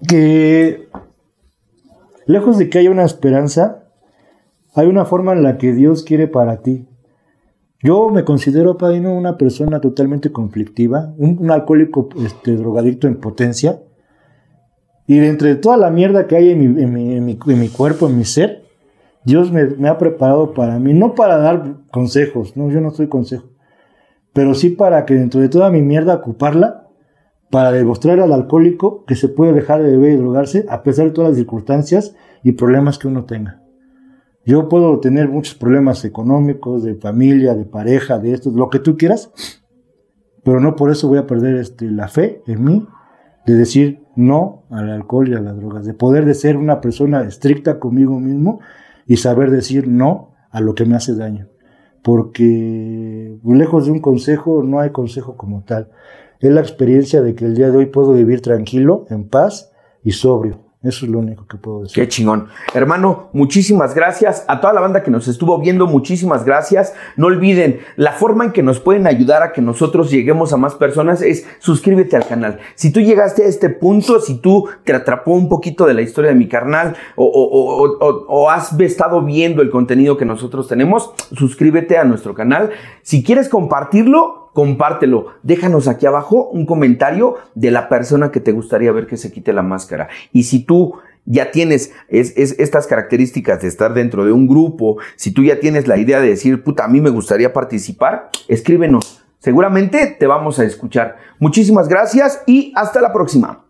Que lejos de que haya una esperanza, hay una forma en la que Dios quiere para ti. Yo me considero, Padino, una persona totalmente conflictiva, un, alcohólico este, drogadicto en potencia. Y de entre toda la mierda que hay en mi, en mi, cuerpo, en mi ser, Dios me, me, ha preparado para mí, no para dar consejos, no, yo no soy consejo, pero sí para que dentro de toda mi mierda ocuparla para demostrar al alcohólico que se puede dejar de beber y drogarse a pesar de todas las circunstancias y problemas que uno tenga. Yo puedo tener muchos problemas económicos, de familia, de pareja, de esto, lo que tú quieras, pero no por eso voy a perder este, la fe en mí de decir no al alcohol y a las drogas, de poder de ser una persona estricta conmigo mismo y saber decir no a lo que me hace daño. Porque lejos de un consejo, no hay consejo como tal es la experiencia de que el día de hoy puedo vivir tranquilo, en paz y sobrio. Eso es lo único que puedo decir. Qué chingón. Hermano, muchísimas gracias. A toda la banda que nos estuvo viendo, muchísimas gracias. No olviden, la forma en que nos pueden ayudar a que nosotros lleguemos a más personas es suscríbete al canal. Si tú llegaste a este punto, si tú te atrapó un poquito de la historia de mi carnal o, o has estado viendo el contenido que nosotros tenemos, suscríbete a nuestro canal. Si quieres compartirlo, compártelo. Déjanos aquí abajo un comentario de la persona que te gustaría ver que se quite la máscara. Y si tú ya tienes estas características de estar dentro de un grupo, si tú ya tienes la idea de decir, puta, a mí me gustaría participar, escríbenos. Seguramente te vamos a escuchar. Muchísimas gracias y hasta la próxima.